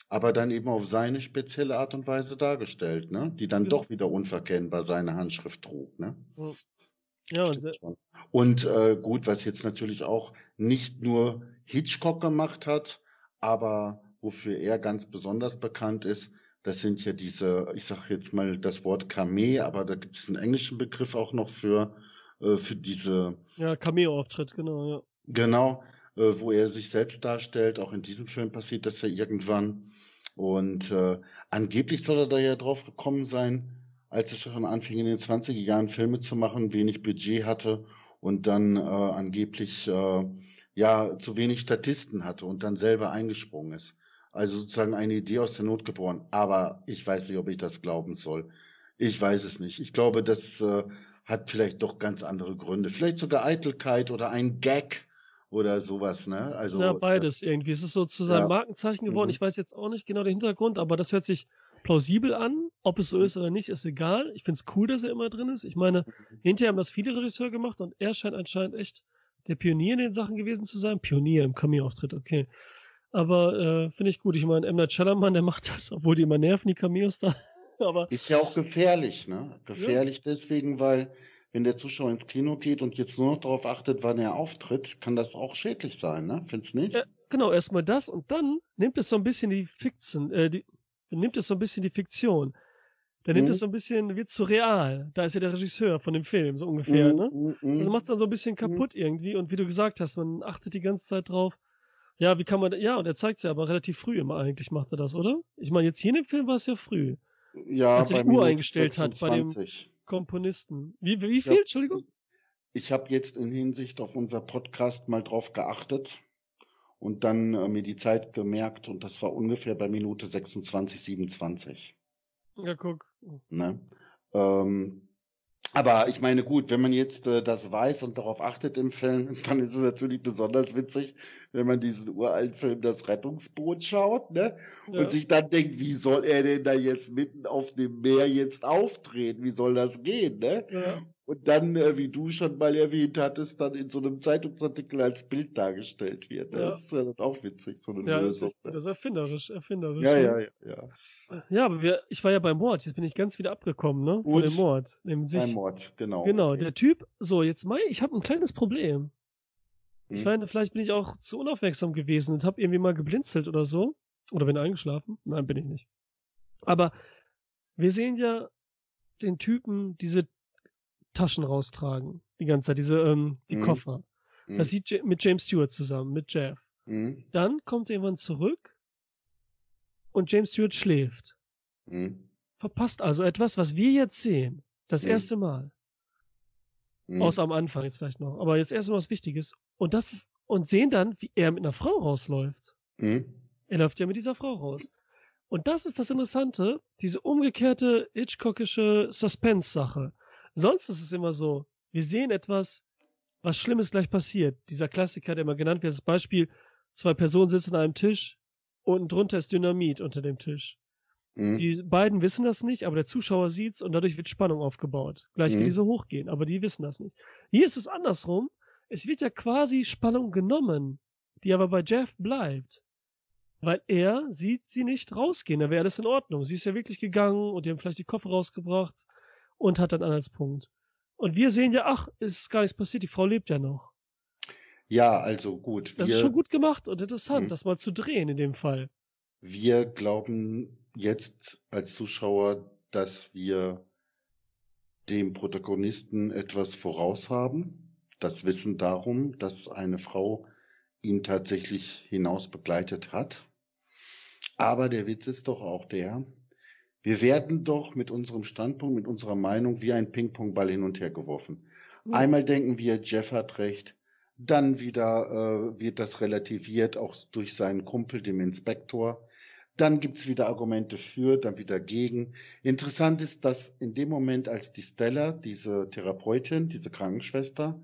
aber dann eben auf seine spezielle Art und Weise dargestellt, ne? Die dann doch wieder unverkennbar seine Handschrift trug, ne? Ja, und. Und äh, gut, was jetzt natürlich auch nicht nur Hitchcock gemacht hat, aber wofür er ganz besonders bekannt ist, das sind ja diese, ich sag jetzt mal das Wort Kameh, aber da gibt es einen englischen Begriff auch noch für, äh, für diese, ja, Cameo-Auftritt, genau, ja. genau, äh, wo er sich selbst darstellt. Auch in diesem Film passiert das ja irgendwann. Und äh, angeblich soll er da ja drauf gekommen sein, als er schon anfing in den 20er Jahren Filme zu machen, wenig Budget hatte und dann äh, angeblich äh, ja zu wenig Statisten hatte und dann selber eingesprungen ist. Also sozusagen eine Idee aus der Not geboren. Aber ich weiß nicht, ob ich das glauben soll. Ich weiß es nicht. Ich glaube, das äh, hat vielleicht doch ganz andere Gründe. Vielleicht sogar Eitelkeit oder ein Gag oder sowas, ne? Also ja, beides irgendwie. Es ist so zu seinem Ja. Markenzeichen geworden. Mhm. Ich weiß jetzt auch nicht genau den Hintergrund, aber das hört sich plausibel an. Ob es so Mhm. ist oder nicht, ist egal. Ich finde es cool, dass er immer drin ist. Ich meine, hinterher haben das viele Regisseure gemacht und er scheint anscheinend echt der Pionier in den Sachen gewesen zu sein. Pionier im Cameo-Auftritt, okay. Aber äh, finde ich gut. Ich meine, M. Night Shyamalan, der macht das, obwohl die immer nerven, die Cameos da. (laughs) aber Ist ja auch gefährlich, ne? Gefährlich deswegen, weil wenn der Zuschauer ins Kino geht und jetzt nur noch darauf achtet, wann er auftritt, kann das auch schädlich sein, ne? Findest nicht? Ja. genau, erstmal das und dann nimmt es so ein bisschen die Fiction, äh, die, nimmt es so ein bisschen die Fiktion. Dann nimmt Mhm. es so ein bisschen, wird zu real. Da ist ja der Regisseur von dem Film, so ungefähr, ne? Mm, mm, Also mm. macht es dann so ein bisschen kaputt irgendwie. Und wie du gesagt hast, man achtet die ganze Zeit drauf. Ja, wie kann man, ja, und er zeigt es ja aber relativ früh immer eigentlich, macht er das, oder? Ich meine, jetzt hier in dem Film war es ja früh. Ja, als er die Uhr eingestellt hat, bei dem- 26. Komponisten. Wie, wie Ja. viel? Entschuldigung? Ich habe jetzt in Hinsicht auf unser Podcast mal drauf geachtet und dann äh, mir die Zeit gemerkt und das war ungefähr bei Minute 26, 27. Ja, guck. Ne? Ähm, aber ich meine, gut, wenn man jetzt äh, das weiß und darauf achtet im Film, (laughs) dann ist es natürlich besonders witzig, wenn man diesen uralten Film Das Rettungsboot schaut, ne? Ja. Und sich dann denkt, wie soll er denn da jetzt mitten auf dem Meer jetzt auftreten? Wie soll das gehen, ne? ja. und dann, äh, wie du schon mal erwähnt hattest, dann in so einem Zeitungsartikel als Bild dargestellt wird. Das Ja. ist ja dann auch witzig, so eine Ja, das Lösung. ist, das ist erfinderisch, erfinderisch. Ja, ne? ja, ja, ja. Ja, aber wir, ich war ja beim Mord. Jetzt bin ich ganz wieder abgekommen, ne? Von Gut. dem Mord. Nämlich, Ein Mord, genau. genau, okay. der Typ, so, jetzt mein, ich habe ein kleines Problem. Ich Hm. meine, vielleicht bin ich auch zu unaufmerksam gewesen und habe irgendwie mal geblinzelt oder so. Oder bin eingeschlafen. Nein, bin ich nicht. Aber wir sehen ja den Typen diese Taschen raustragen. Die ganze Zeit, diese, ähm, die Mhm. Koffer. Hm, Das sieht mit James Stewart zusammen, mit Jeff. hm, Dann kommt irgendwann zurück und James Stewart schläft. hm, Verpasst also etwas, was wir jetzt sehen. Das Mhm. erste Mal. hm. Außer am Anfang jetzt vielleicht noch. Aber jetzt erstmal was Wichtiges. Und das ist, und sehen dann, wie er mit einer Frau rausläuft. Hm, Er läuft ja mit dieser Frau raus. Und das ist das Interessante, diese umgekehrte Hitchcockische Suspense-Sache. Sonst ist es immer so, wir sehen etwas, was Schlimmes gleich passiert. Dieser Klassiker, der immer genannt wird, als Beispiel, zwei Personen sitzen an einem Tisch, unten drunter ist Dynamit unter dem Tisch. hm, Die beiden wissen das nicht, aber der Zuschauer sieht's und dadurch wird Spannung aufgebaut. Gleich wie Mhm. diese hochgehen, aber die wissen das nicht. Hier ist es andersrum. Es wird ja quasi Spannung genommen, die aber bei Jeff bleibt. Weil er sieht sie nicht rausgehen, da wäre alles in Ordnung. Sie ist ja wirklich gegangen und die haben vielleicht die Koffer rausgebracht und hat dann Anhaltspunkt. Und wir sehen ja, ach, ist gar nichts passiert, die Frau lebt ja noch. Ja, also gut. Das wir, ist schon gut gemacht und interessant, Mhm. das mal zu drehen in dem Fall. Wir glauben jetzt als Zuschauer, dass wir dem Protagonisten etwas voraus haben. Das Wissen darum, dass eine Frau ihn tatsächlich hinaus begleitet hat. Aber der Witz ist doch auch der, wir werden doch mit unserem Standpunkt, mit unserer Meinung wie ein Ping-Pong-Ball hin und her geworfen. Einmal denken wir, Jeff hat recht, dann wieder äh, wird das relativiert, auch durch seinen Kumpel, dem Inspektor. Dann gibt's wieder Argumente für, dann wieder gegen. Interessant ist, dass in dem Moment, als die Stella, diese Therapeutin, diese Krankenschwester,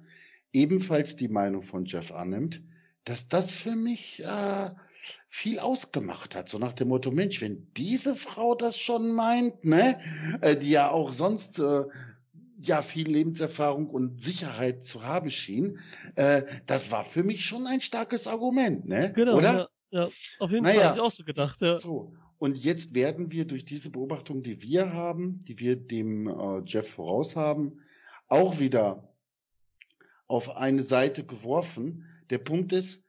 ebenfalls die Meinung von Jeff annimmt, dass das für mich äh, viel ausgemacht hat. So nach dem Motto, Mensch, wenn diese Frau das schon meint, ne, äh, die ja auch sonst äh, ja viel Lebenserfahrung und Sicherheit zu haben schien, äh, das war für mich schon ein starkes Argument, ne? Genau, Oder? Ja, ja. Auf jeden Naja. Fall habe ich auch so gedacht, ja. So. Und jetzt werden wir durch diese Beobachtung, die wir haben, die wir dem äh, Jeff voraus haben, auch wieder auf eine Seite geworfen. Der Punkt ist,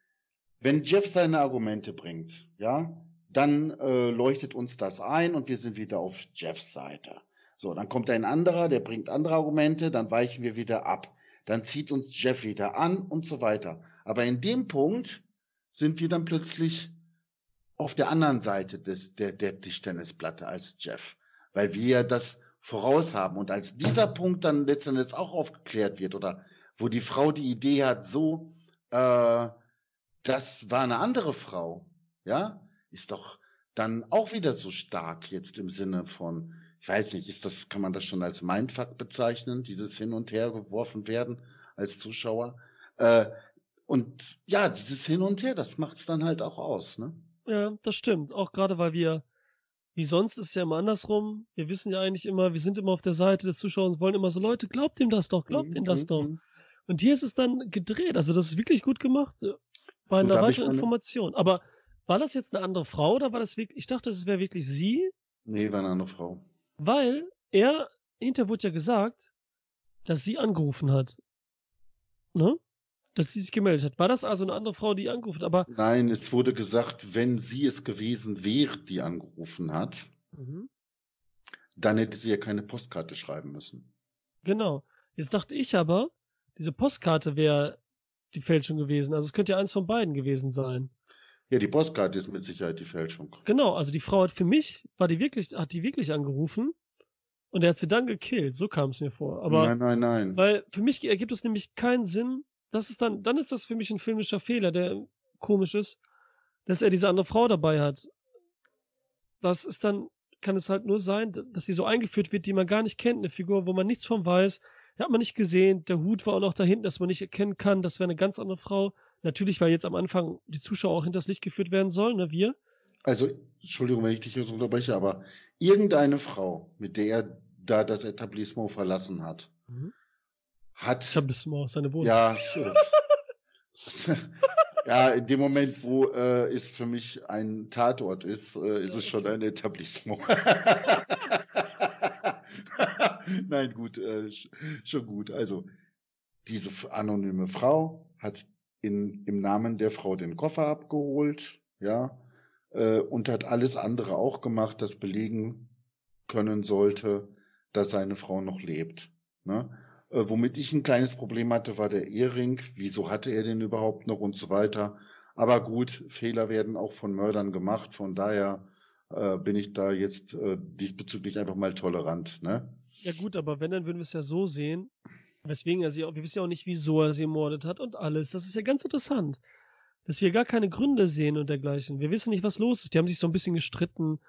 wenn Jeff seine Argumente bringt, ja, dann äh, leuchtet uns das ein und wir sind wieder auf Jeffs Seite. So, dann kommt ein anderer, der bringt andere Argumente, dann weichen wir wieder ab. Dann zieht uns Jeff wieder an und so weiter. Aber in dem Punkt sind wir dann plötzlich auf der anderen Seite des, der, der Tischtennisplatte als Jeff, weil wir das voraus haben. Und als dieser Punkt dann letztendlich auch aufgeklärt wird oder wo die Frau die Idee hat, so, äh, das war eine andere Frau, ja, ist doch dann auch wieder so stark jetzt im Sinne von, ich weiß nicht, ist das, kann man das schon als Mindfuck bezeichnen, dieses Hin und Her geworfen werden als Zuschauer? Äh, und ja, dieses Hin und Her, das macht's dann halt auch aus, ne? Ja, das stimmt. Auch gerade, weil wir, wie sonst ist es ja immer andersrum. Wir wissen ja eigentlich immer, wir sind immer auf der Seite des Zuschauers und wollen immer so, Leute, glaubt ihm das doch, glaubt ihm das Mhm, doch. mhm. Und hier ist es dann gedreht. Also das ist wirklich gut gemacht. äh, Bei einer weiteren Information. Aber war das jetzt eine andere Frau oder war das wirklich, ich dachte, es wäre wirklich sie, Nee, war eine andere Frau. Weil er, hinterher wurde ja gesagt, dass sie angerufen hat. Ne? Dass sie sich gemeldet hat. War das also eine andere Frau, die angerufen hat? Aber, Nein, es wurde gesagt, wenn sie es gewesen wäre, die angerufen hat, mhm. dann hätte sie ja keine Postkarte schreiben müssen. Genau. Jetzt dachte ich aber, diese Postkarte wäre die Fälschung gewesen. Also es könnte ja eins von beiden gewesen sein. Ja, die Postkarte ist mit Sicherheit die Fälschung. Genau, also die Frau hat für mich, war die wirklich, hat die wirklich angerufen und er hat sie dann gekillt. So kam es mir vor. Aber nein, nein, nein. weil für mich ergibt es nämlich keinen Sinn. Das ist dann, dann ist das für mich ein filmischer Fehler, der komisch ist, dass er diese andere Frau dabei hat. Das ist dann, kann es halt nur sein, dass sie so eingeführt wird, die man gar nicht kennt, eine Figur, wo man nichts von weiß. Die hat man nicht gesehen. Der Hut war auch noch da hinten, dass man nicht erkennen kann, das wäre eine ganz andere Frau. Natürlich, weil jetzt am Anfang die Zuschauer auch hinters Licht geführt werden sollen, ne, wir. Also, Entschuldigung, wenn ich dich jetzt unterbreche, aber irgendeine Frau, mit der er da das Etablissement verlassen hat, Mhm. hat. Aus seine Wohnung. Ja, (laughs) schön. ja, in dem Moment, wo äh, es für mich ein Tatort ist, äh, ist es schon ein Etablissement. (laughs) Nein, gut, äh, schon gut. Also, diese anonyme Frau hat in, im Namen der Frau den Koffer abgeholt, ja, äh, und hat alles andere auch gemacht, das belegen können sollte, dass seine Frau noch lebt. Ne? Äh, womit ich ein kleines Problem hatte, war der Ehering. Wieso hatte er den überhaupt noch und so weiter. Aber gut, Fehler werden auch von Mördern gemacht. Von daher äh, bin ich da jetzt äh, diesbezüglich einfach mal tolerant. Ne? Ja gut, aber wenn, dann würden wir es ja so sehen, weswegen er sie auch, wir wissen ja auch nicht, wieso er sie ermordet hat und alles. Das ist ja ganz interessant, dass wir gar keine Gründe sehen und dergleichen. Wir wissen nicht, was los ist. Die haben sich so ein bisschen gestritten.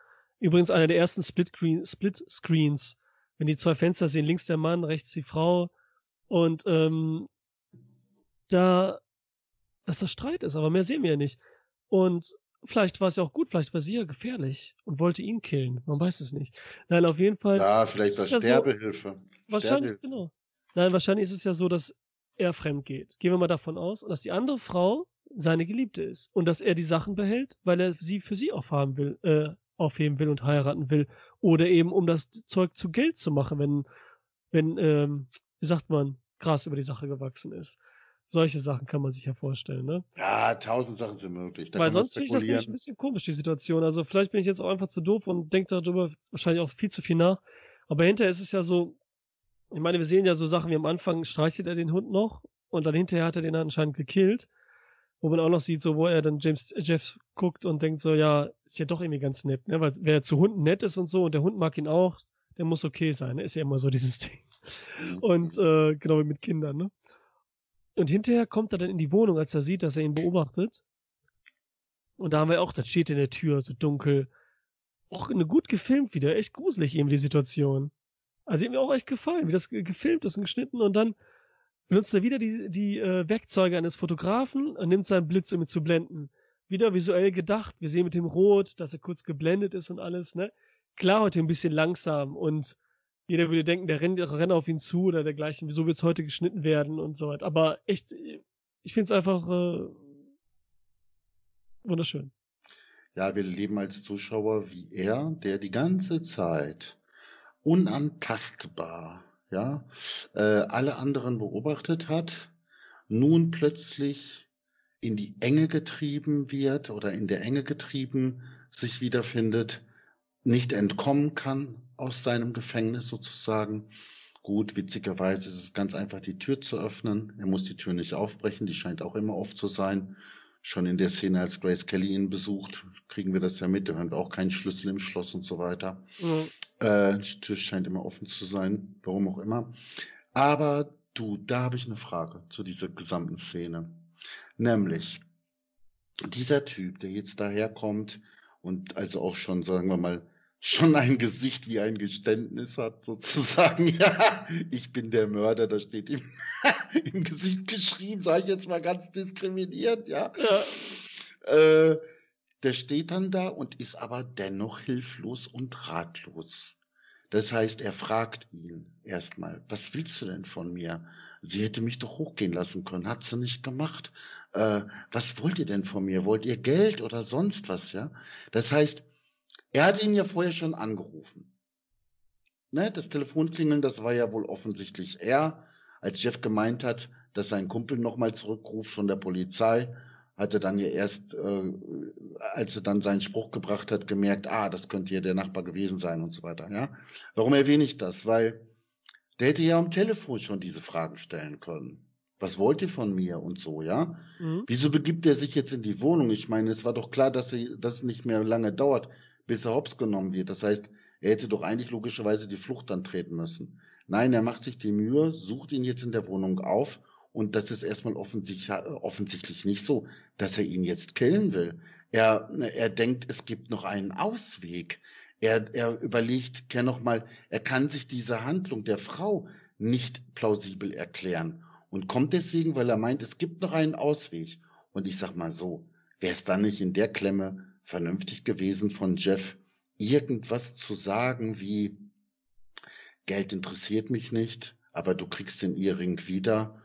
Übrigens einer der ersten Split-Screens, wenn die zwei Fenster sehen, links der Mann, rechts die Frau und ähm, da, dass das Streit ist, aber mehr sehen wir ja nicht. Und vielleicht war es ja auch gut, vielleicht war sie ja gefährlich und wollte ihn killen. Man weiß es nicht. Nein, auf jeden Fall. Ja, vielleicht war Sterbehilfe. Ja so, wahrscheinlich, Sterbehilfe. genau. Nein, wahrscheinlich ist es ja so, dass er fremd geht. Gehen wir mal davon aus, und dass die andere Frau seine Geliebte ist und dass er die Sachen behält, weil er sie für sie aufhaben will, äh, aufheben will und heiraten will oder eben um das Zeug zu Geld zu machen, wenn wenn ähm, wie sagt man Gras über die Sache gewachsen ist. Solche Sachen kann man sich ja vorstellen, ne? Ja, tausend Sachen sind möglich. Da Weil sonst finde ich das nämlich ein bisschen komisch, die Situation. Also vielleicht bin ich jetzt auch einfach zu doof und denke darüber wahrscheinlich auch viel zu viel nach. Aber hinterher ist es ja so, ich meine, wir sehen ja so Sachen wie am Anfang streichelt er den Hund noch und dann hinterher hat er den anscheinend gekillt. Wo man auch noch sieht, so wo er dann James äh, Jeff guckt und denkt so, ja, ist ja doch irgendwie ganz nett, ne? Weil wer zu Hunden nett ist und so und der Hund mag ihn auch, der muss okay sein, ne? Ist ja immer so dieses (laughs) Ding. Mhm. Und äh, genau wie mit Kindern, ne? Und hinterher kommt er dann in die Wohnung, als er sieht, dass er ihn beobachtet. Und da haben wir auch, das steht in der Tür, so dunkel. Auch eine gut gefilmt wieder, echt gruselig eben die Situation. Also, hat mir auch echt gefallen, wie das gefilmt ist und geschnitten und dann benutzt er wieder die, die äh, Werkzeuge eines Fotografen und nimmt seinen Blitz, um ihn zu blenden. Wieder visuell gedacht. Wir sehen mit dem Rot, dass er kurz geblendet ist und alles, ne? Klar, heute ein bisschen langsam und jeder würde denken, der rennt, rennt auf ihn zu oder dergleichen. Wieso wird es heute geschnitten werden und so weiter. Aber echt, ich finde es einfach äh, wunderschön. Ja, wir leben als Zuschauer wie er, der die ganze Zeit unantastbar, ja, äh, alle anderen beobachtet hat, nun plötzlich in die Enge getrieben wird oder in der Enge getrieben sich wiederfindet, nicht entkommen kann aus seinem Gefängnis sozusagen. Gut, witzigerweise ist es ganz einfach, die Tür zu öffnen. Er muss die Tür nicht aufbrechen, die scheint auch immer oft zu sein. Schon in der Szene, als Grace Kelly ihn besucht, kriegen wir das ja mit. Da hören wir auch keinen Schlüssel im Schloss und so weiter. Mhm. Äh, die Tür scheint immer offen zu sein, warum auch immer. Aber du, da habe ich eine Frage zu dieser gesamten Szene. Nämlich, dieser Typ, der jetzt daherkommt und also auch schon, sagen wir mal, schon ein Gesicht wie ein Geständnis hat, sozusagen. (laughs) Ja, ich bin der Mörder, das steht ihm (laughs) im Gesicht geschrieben, sage ich jetzt mal ganz diskriminiert, ja. ja. Äh, der steht dann da und ist aber dennoch hilflos und ratlos. Das heißt, er fragt ihn erstmal, was willst du denn von mir? Sie hätte mich doch hochgehen lassen können, hat sie nicht gemacht. Äh, was wollt ihr denn von mir? Wollt ihr Geld oder sonst was, ja? Das heißt, er hatte ihn ja vorher schon angerufen. Ne, das Telefonklingeln, das war ja wohl offensichtlich er, als Jeff gemeint hat, dass sein Kumpel nochmal zurückruft von der Polizei, hatte dann ja erst, äh, als er dann seinen Spruch gebracht hat, gemerkt, ah, das könnte ja der Nachbar gewesen sein und so weiter. Ja, warum erwähne ich das? Weil der hätte ja am Telefon schon diese Fragen stellen können. Was wollt ihr von mir und so, ja? Mhm. Wieso begibt er sich jetzt in die Wohnung? Ich meine, es war doch klar, dass er, dass es nicht mehr lange dauert, bis er hops genommen wird. Das heißt, er hätte doch eigentlich logischerweise die Flucht antreten müssen. Nein, er macht sich die Mühe, sucht ihn jetzt in der Wohnung auf und das ist erstmal offensichtlich, offensichtlich nicht so, dass er ihn jetzt killen will. Er, er denkt, es gibt noch einen Ausweg. Er, er überlegt ja nochmal, er kann sich diese Handlung der Frau nicht plausibel erklären und kommt deswegen, weil er meint, es gibt noch einen Ausweg. Und ich sag mal so, wäre es dann nicht in der Klemme vernünftig gewesen von Jeff, irgendwas zu sagen wie Geld interessiert mich nicht, aber du kriegst den Ehering wieder,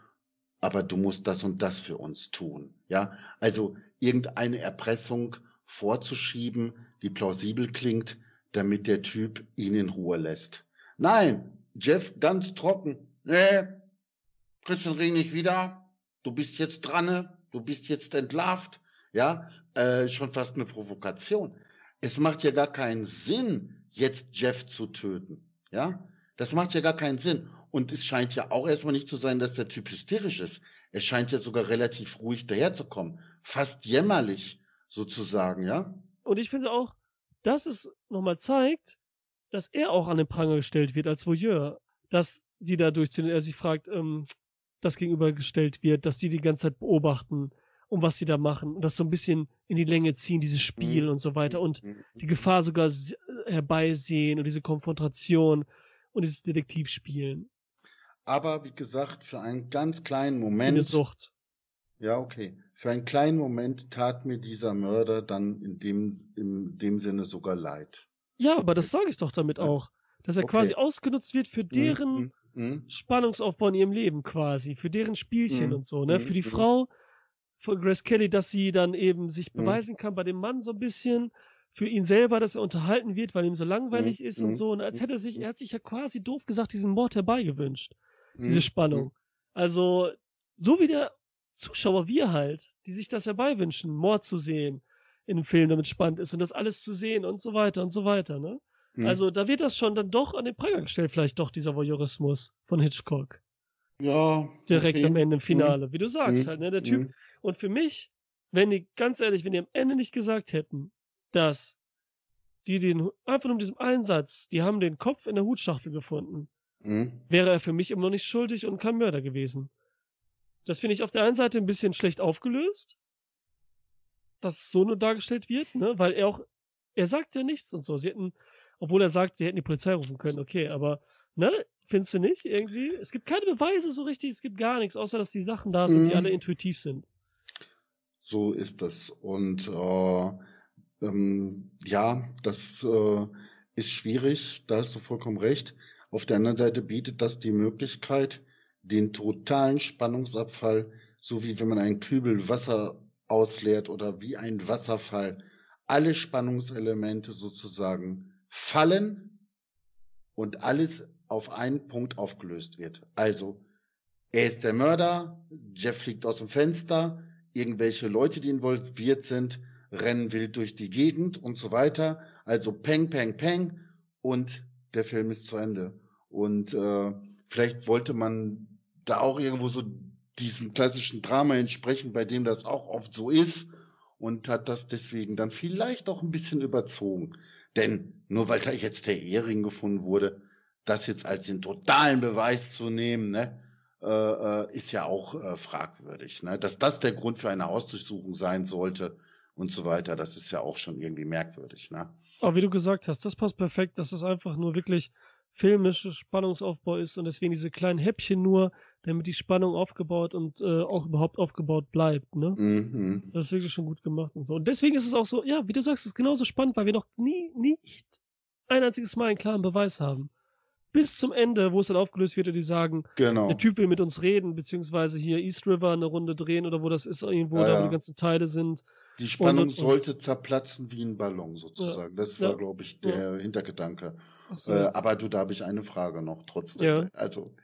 aber du musst das und das für uns tun. Ja, also irgendeine Erpressung vorzuschieben, die plausibel klingt, damit der Typ ihn in Ruhe lässt. Nein, Jeff ganz trocken. Nee, kriegst den Ring nicht wieder. Du bist jetzt dran, du bist jetzt entlarvt. Ja, äh, schon fast eine Provokation. Es macht ja gar keinen Sinn, jetzt Jeff zu töten. Ja, das macht ja gar keinen Sinn. Und es scheint ja auch erstmal nicht zu sein, dass der Typ hysterisch ist. Es scheint ja sogar relativ ruhig daherzukommen. Fast jämmerlich, sozusagen, ja. Und ich finde auch, dass es nochmal zeigt, dass er auch an den Pranger gestellt wird als Voyeur. Dass die da durchziehen und er sich fragt, ähm, das gegenübergestellt wird, dass die die ganze Zeit beobachten und was sie da machen und das so ein bisschen in die Länge ziehen, dieses Spiel mhm. und so weiter und mhm. die Gefahr sogar herbeisehen und diese Konfrontation und dieses Detektivspielen. Aber wie gesagt, für einen ganz kleinen Moment. Eine Sucht. Ja, okay. Für einen kleinen Moment tat mir dieser Mörder dann in dem, in dem Sinne sogar leid. Ja, aber das sage ich doch damit auch. Dass er okay. quasi ausgenutzt wird für mhm, deren mhm. Spannungsaufbau in ihrem Leben quasi, für deren Spielchen mhm. und so, ne? Für die mhm. Frau von Grace Kelly, dass sie dann eben sich mhm. beweisen kann bei dem Mann so ein bisschen, für ihn selber, dass er unterhalten wird, weil ihm so langweilig ist und so. Und als hätte er sich, er hat sich ja quasi doof gesagt diesen Mord herbeigewünscht diese Spannung. Also, so wie der Zuschauer, wir halt, die sich das herbeiwünschen, Mord zu sehen in einem Film, damit spannend ist und das alles zu sehen und so weiter und so weiter, ne? Mhm. Also, da wird das schon dann doch an den Pranger gestellt, vielleicht doch dieser Voyeurismus von Hitchcock. Ja. Direkt okay. am Ende im Finale, mhm. wie du sagst mhm. halt, ne? Der Typ. Mhm. Und für mich, wenn die, ganz ehrlich, wenn die am Ende nicht gesagt hätten, dass die den, einfach nur mit diesem Einsatz, die haben den Kopf in der Hutschachtel gefunden mhm. wäre er für mich immer noch nicht schuldig und kein Mörder gewesen. Das finde ich auf der einen Seite ein bisschen schlecht aufgelöst, dass es so nur dargestellt wird, ne, weil er auch, er sagt ja nichts und so. Sie hätten, obwohl er sagt, sie hätten die Polizei rufen können, okay, aber, ne, findest du nicht irgendwie? Es gibt keine Beweise so richtig, es gibt gar nichts, außer dass die Sachen da sind, mhm. die alle intuitiv sind. So ist das. Und äh, ähm, ja, das äh, ist schwierig, da hast du vollkommen recht. Auf der anderen Seite bietet das die Möglichkeit, den totalen Spannungsabfall, so wie wenn man einen Kübel Wasser ausleert oder wie ein Wasserfall, alle Spannungselemente sozusagen fallen und alles auf einen Punkt aufgelöst wird. Also, er ist der Mörder, Jeff fliegt aus dem Fenster, irgendwelche Leute, die involviert sind, rennen wild durch die Gegend und so weiter. Also peng, peng, peng und der Film ist zu Ende. Und äh, vielleicht wollte man da auch irgendwo so diesem klassischen Drama entsprechen, bei dem das auch oft so ist und hat das deswegen dann vielleicht auch ein bisschen überzogen. Denn nur weil da jetzt der Ehering gefunden wurde, das jetzt als den totalen Beweis zu nehmen, ne, äh, äh ist ja auch äh, fragwürdig. Ne? Dass das der Grund für eine Hausdurchsuchung sein sollte und so weiter, das ist ja auch schon irgendwie merkwürdig. Ne? Aber wie du gesagt hast, das passt perfekt. Das ist einfach nur wirklich filmischer Spannungsaufbau ist und deswegen diese kleinen Häppchen nur, damit die Spannung aufgebaut und äh, auch überhaupt aufgebaut bleibt. Ne? Mhm. Das ist wirklich schon gut gemacht und so. Und deswegen ist es auch so, ja, wie du sagst, es ist genauso spannend, weil wir noch nie, nicht ein einziges Mal einen klaren Beweis haben. Bis zum Ende, wo es dann aufgelöst wird und die sagen, genau. der Typ will mit uns reden, beziehungsweise hier East River eine Runde drehen oder wo das ist, irgendwo, ja, da wo ja. die ganzen Teile sind. Die Spannung und, und, sollte zerplatzen wie ein Ballon sozusagen. Ja. Das war, glaube ich, der Hintergedanke. So, äh, aber du, da habe ich eine Frage noch trotzdem. Ja. Also,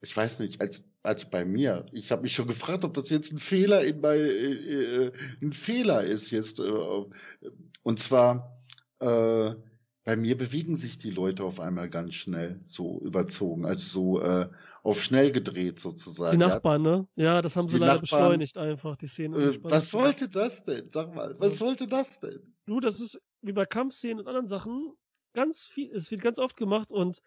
ich weiß nicht, als, als bei mir, ich habe mich schon gefragt, ob das jetzt ein Fehler in bei, äh, äh, ein Fehler ist jetzt. Äh, und zwar, äh, bei mir bewegen sich die Leute auf einmal ganz schnell, so überzogen, also so äh, auf schnell gedreht sozusagen. Die Nachbarn, ja. ne? Ja, das haben sie die leider Nachbarn, beschleunigt einfach, die Szene. Äh, was sollte das denn? Sag mal, was sollte das denn? Du, das ist wie bei Kampfszenen und anderen Sachen, ganz viel, es wird ganz oft gemacht und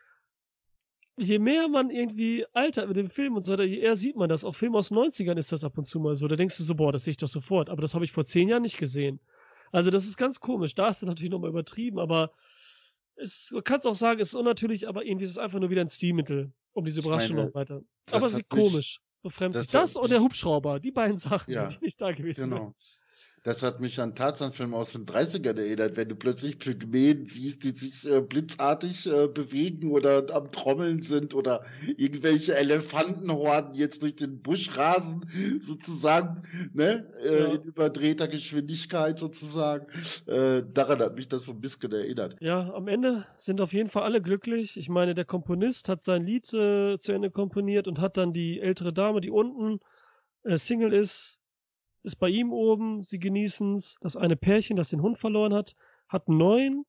je mehr man irgendwie altert mit dem Film und so weiter, je eher sieht man das. Auf Filmen aus den 90ern ist das ab und zu mal so. Da denkst du so, boah, das sehe ich doch sofort. Aber das habe ich vor zehn Jahren nicht gesehen. Also das ist ganz komisch. Da ist dann natürlich nochmal übertrieben, aber es, man kann es auch sagen, es ist unnatürlich, aber irgendwie ist es einfach nur wieder ein Stilmittel, um diese Überraschung meine, noch weiter. Aber es ist komisch, befremdlich. Das, das und der Hubschrauber, die beiden Sachen, ja, (laughs) die nicht da gewesen genau. Das hat mich an Tarzan-Film aus den 30ern erinnert, wenn du plötzlich Pygmäen siehst, die sich äh, blitzartig äh, bewegen oder am Trommeln sind oder irgendwelche Elefantenhorden jetzt durch den Busch rasen, sozusagen, ne, äh, ja. in überdrehter Geschwindigkeit sozusagen. Äh, daran hat mich das so ein bisschen erinnert. Ja, am Ende sind auf jeden Fall alle glücklich. Ich meine, der Komponist hat sein Lied äh, zu Ende komponiert und hat dann die ältere Dame, die unten äh, Single ist, ist bei ihm oben, sie genießen's. Das eine Pärchen, das den Hund verloren hat, hat neuen.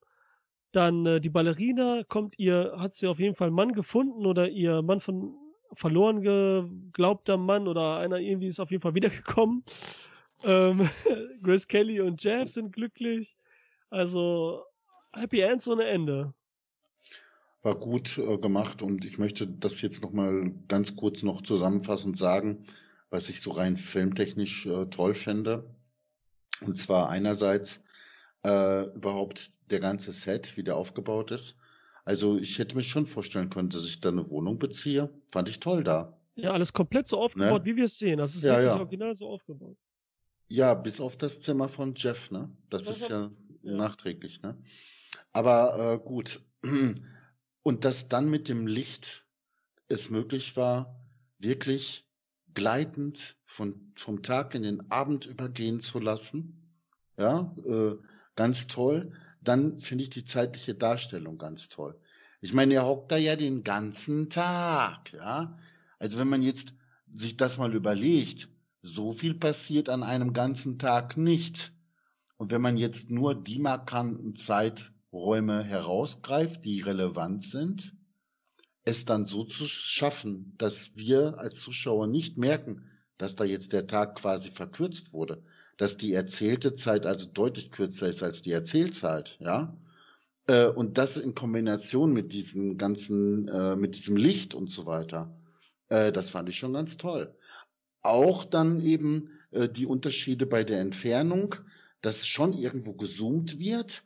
Dann äh, die Ballerina kommt ihr, hat sie auf jeden Fall einen Mann gefunden oder ihr Mann von verloren geglaubter Mann oder einer irgendwie ist auf jeden Fall wiedergekommen. Ähm, (laughs) Grace Kelly und Jeff sind glücklich. Also Happy End ohne Ende. War gut äh, gemacht und ich möchte das jetzt nochmal ganz kurz noch zusammenfassend sagen was ich so rein filmtechnisch äh, toll fände. Und zwar einerseits äh, überhaupt der ganze Set, wie der aufgebaut ist. Also ich hätte mir schon vorstellen können, dass ich da eine Wohnung beziehe. Fand ich toll da. Ja, alles komplett so aufgebaut, ne? wie wir es sehen. Das ist ja, wirklich ja. original so aufgebaut. Ja, bis auf das Zimmer von Jeff, ne? Das, das ist ja, ja, nachträglich, ne? Aber äh, gut. Und dass dann mit dem Licht es möglich war, wirklich gleitend von, vom Tag in den Abend übergehen zu lassen. Ja, äh, ganz toll. Dann finde ich die zeitliche Darstellung ganz toll. Ich meine, er hockt da ja den ganzen Tag, ja. Also wenn man jetzt sich das mal überlegt, so viel passiert an einem ganzen Tag nicht. Und wenn man jetzt nur die markanten Zeiträume herausgreift, die relevant sind, es dann so zu schaffen, dass wir als Zuschauer nicht merken, dass da jetzt der Tag quasi verkürzt wurde, dass die erzählte Zeit also deutlich kürzer ist als die Erzählzeit, ja. Äh, und das in Kombination mit diesem ganzen, äh, mit diesem Licht und so weiter, äh, das fand ich schon ganz toll. Auch dann eben die Unterschiede bei der Entfernung, dass schon irgendwo gezoomt wird,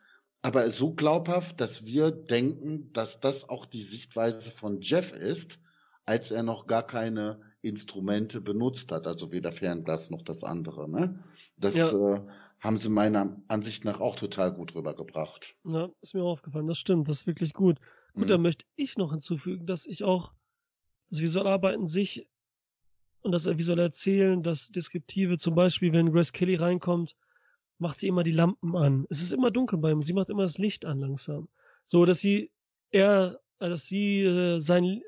aber so glaubhaft, dass wir denken, dass das auch die Sichtweise von Jeff ist, als er noch gar keine Instrumente benutzt hat, also weder Fernglas noch das andere. Ne? Das ja. äh, haben sie meiner Ansicht nach auch total gut rübergebracht. Ja, ist mir aufgefallen, das stimmt, das ist wirklich gut. Gut, mhm. dann möchte ich noch hinzufügen, dass ich auch das Visualarbeiten sich und das visuelle Erzählen, das Deskriptive, zum Beispiel, wenn Grace Kelly reinkommt, macht sie immer die Lampen an. Es ist immer dunkel bei ihm. Sie macht immer das Licht an langsam. So, dass sie er, äh, dass sie äh, sein,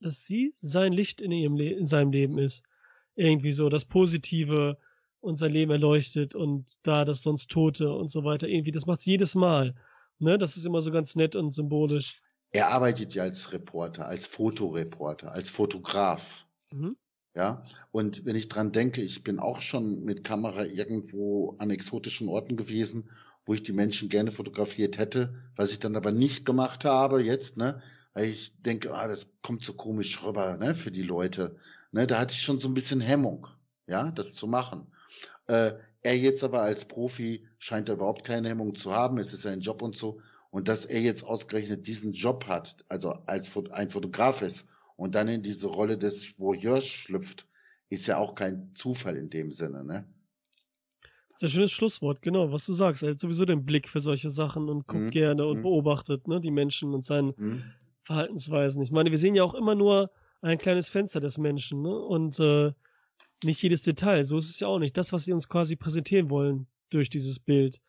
dass sie sein Licht in ihrem Le in seinem Leben ist. Irgendwie so, das Positive und sein Leben erleuchtet und da das sonst Tote und so weiter. Irgendwie, das macht sie jedes Mal. Ne, das ist immer so ganz nett und symbolisch. Er arbeitet ja als Reporter, als Fotoreporter, als Fotograf. Mhm. Ja, und wenn ich dran denke, ich bin auch schon mit Kamera irgendwo an exotischen Orten gewesen, wo ich die Menschen gerne fotografiert hätte, was ich dann aber nicht gemacht habe jetzt, ne? Weil ich denke, ah, das kommt so komisch rüber, ne, für die Leute. Ne, da hatte ich schon so ein bisschen Hemmung, ja, das zu machen. Äh, er jetzt aber als Profi scheint er überhaupt keine Hemmung zu haben, es ist sein Job und so. Und dass er jetzt ausgerechnet diesen Job hat, also als ein Fotograf ist und dann in diese Rolle des Voyeurs schlüpft, ist ja auch kein Zufall in dem Sinne, ne? Das ist ein schönes Schlusswort, genau, was du sagst. Er hat sowieso den Blick für solche Sachen und guckt mhm. gerne und mhm. beobachtet, ne, die Menschen und seine mhm. Verhaltensweisen. Ich meine, wir sehen ja auch immer nur ein kleines Fenster des Menschen, ne? Und äh, nicht jedes Detail. So ist es ja auch nicht. Das, was sie uns quasi präsentieren wollen durch dieses Bild.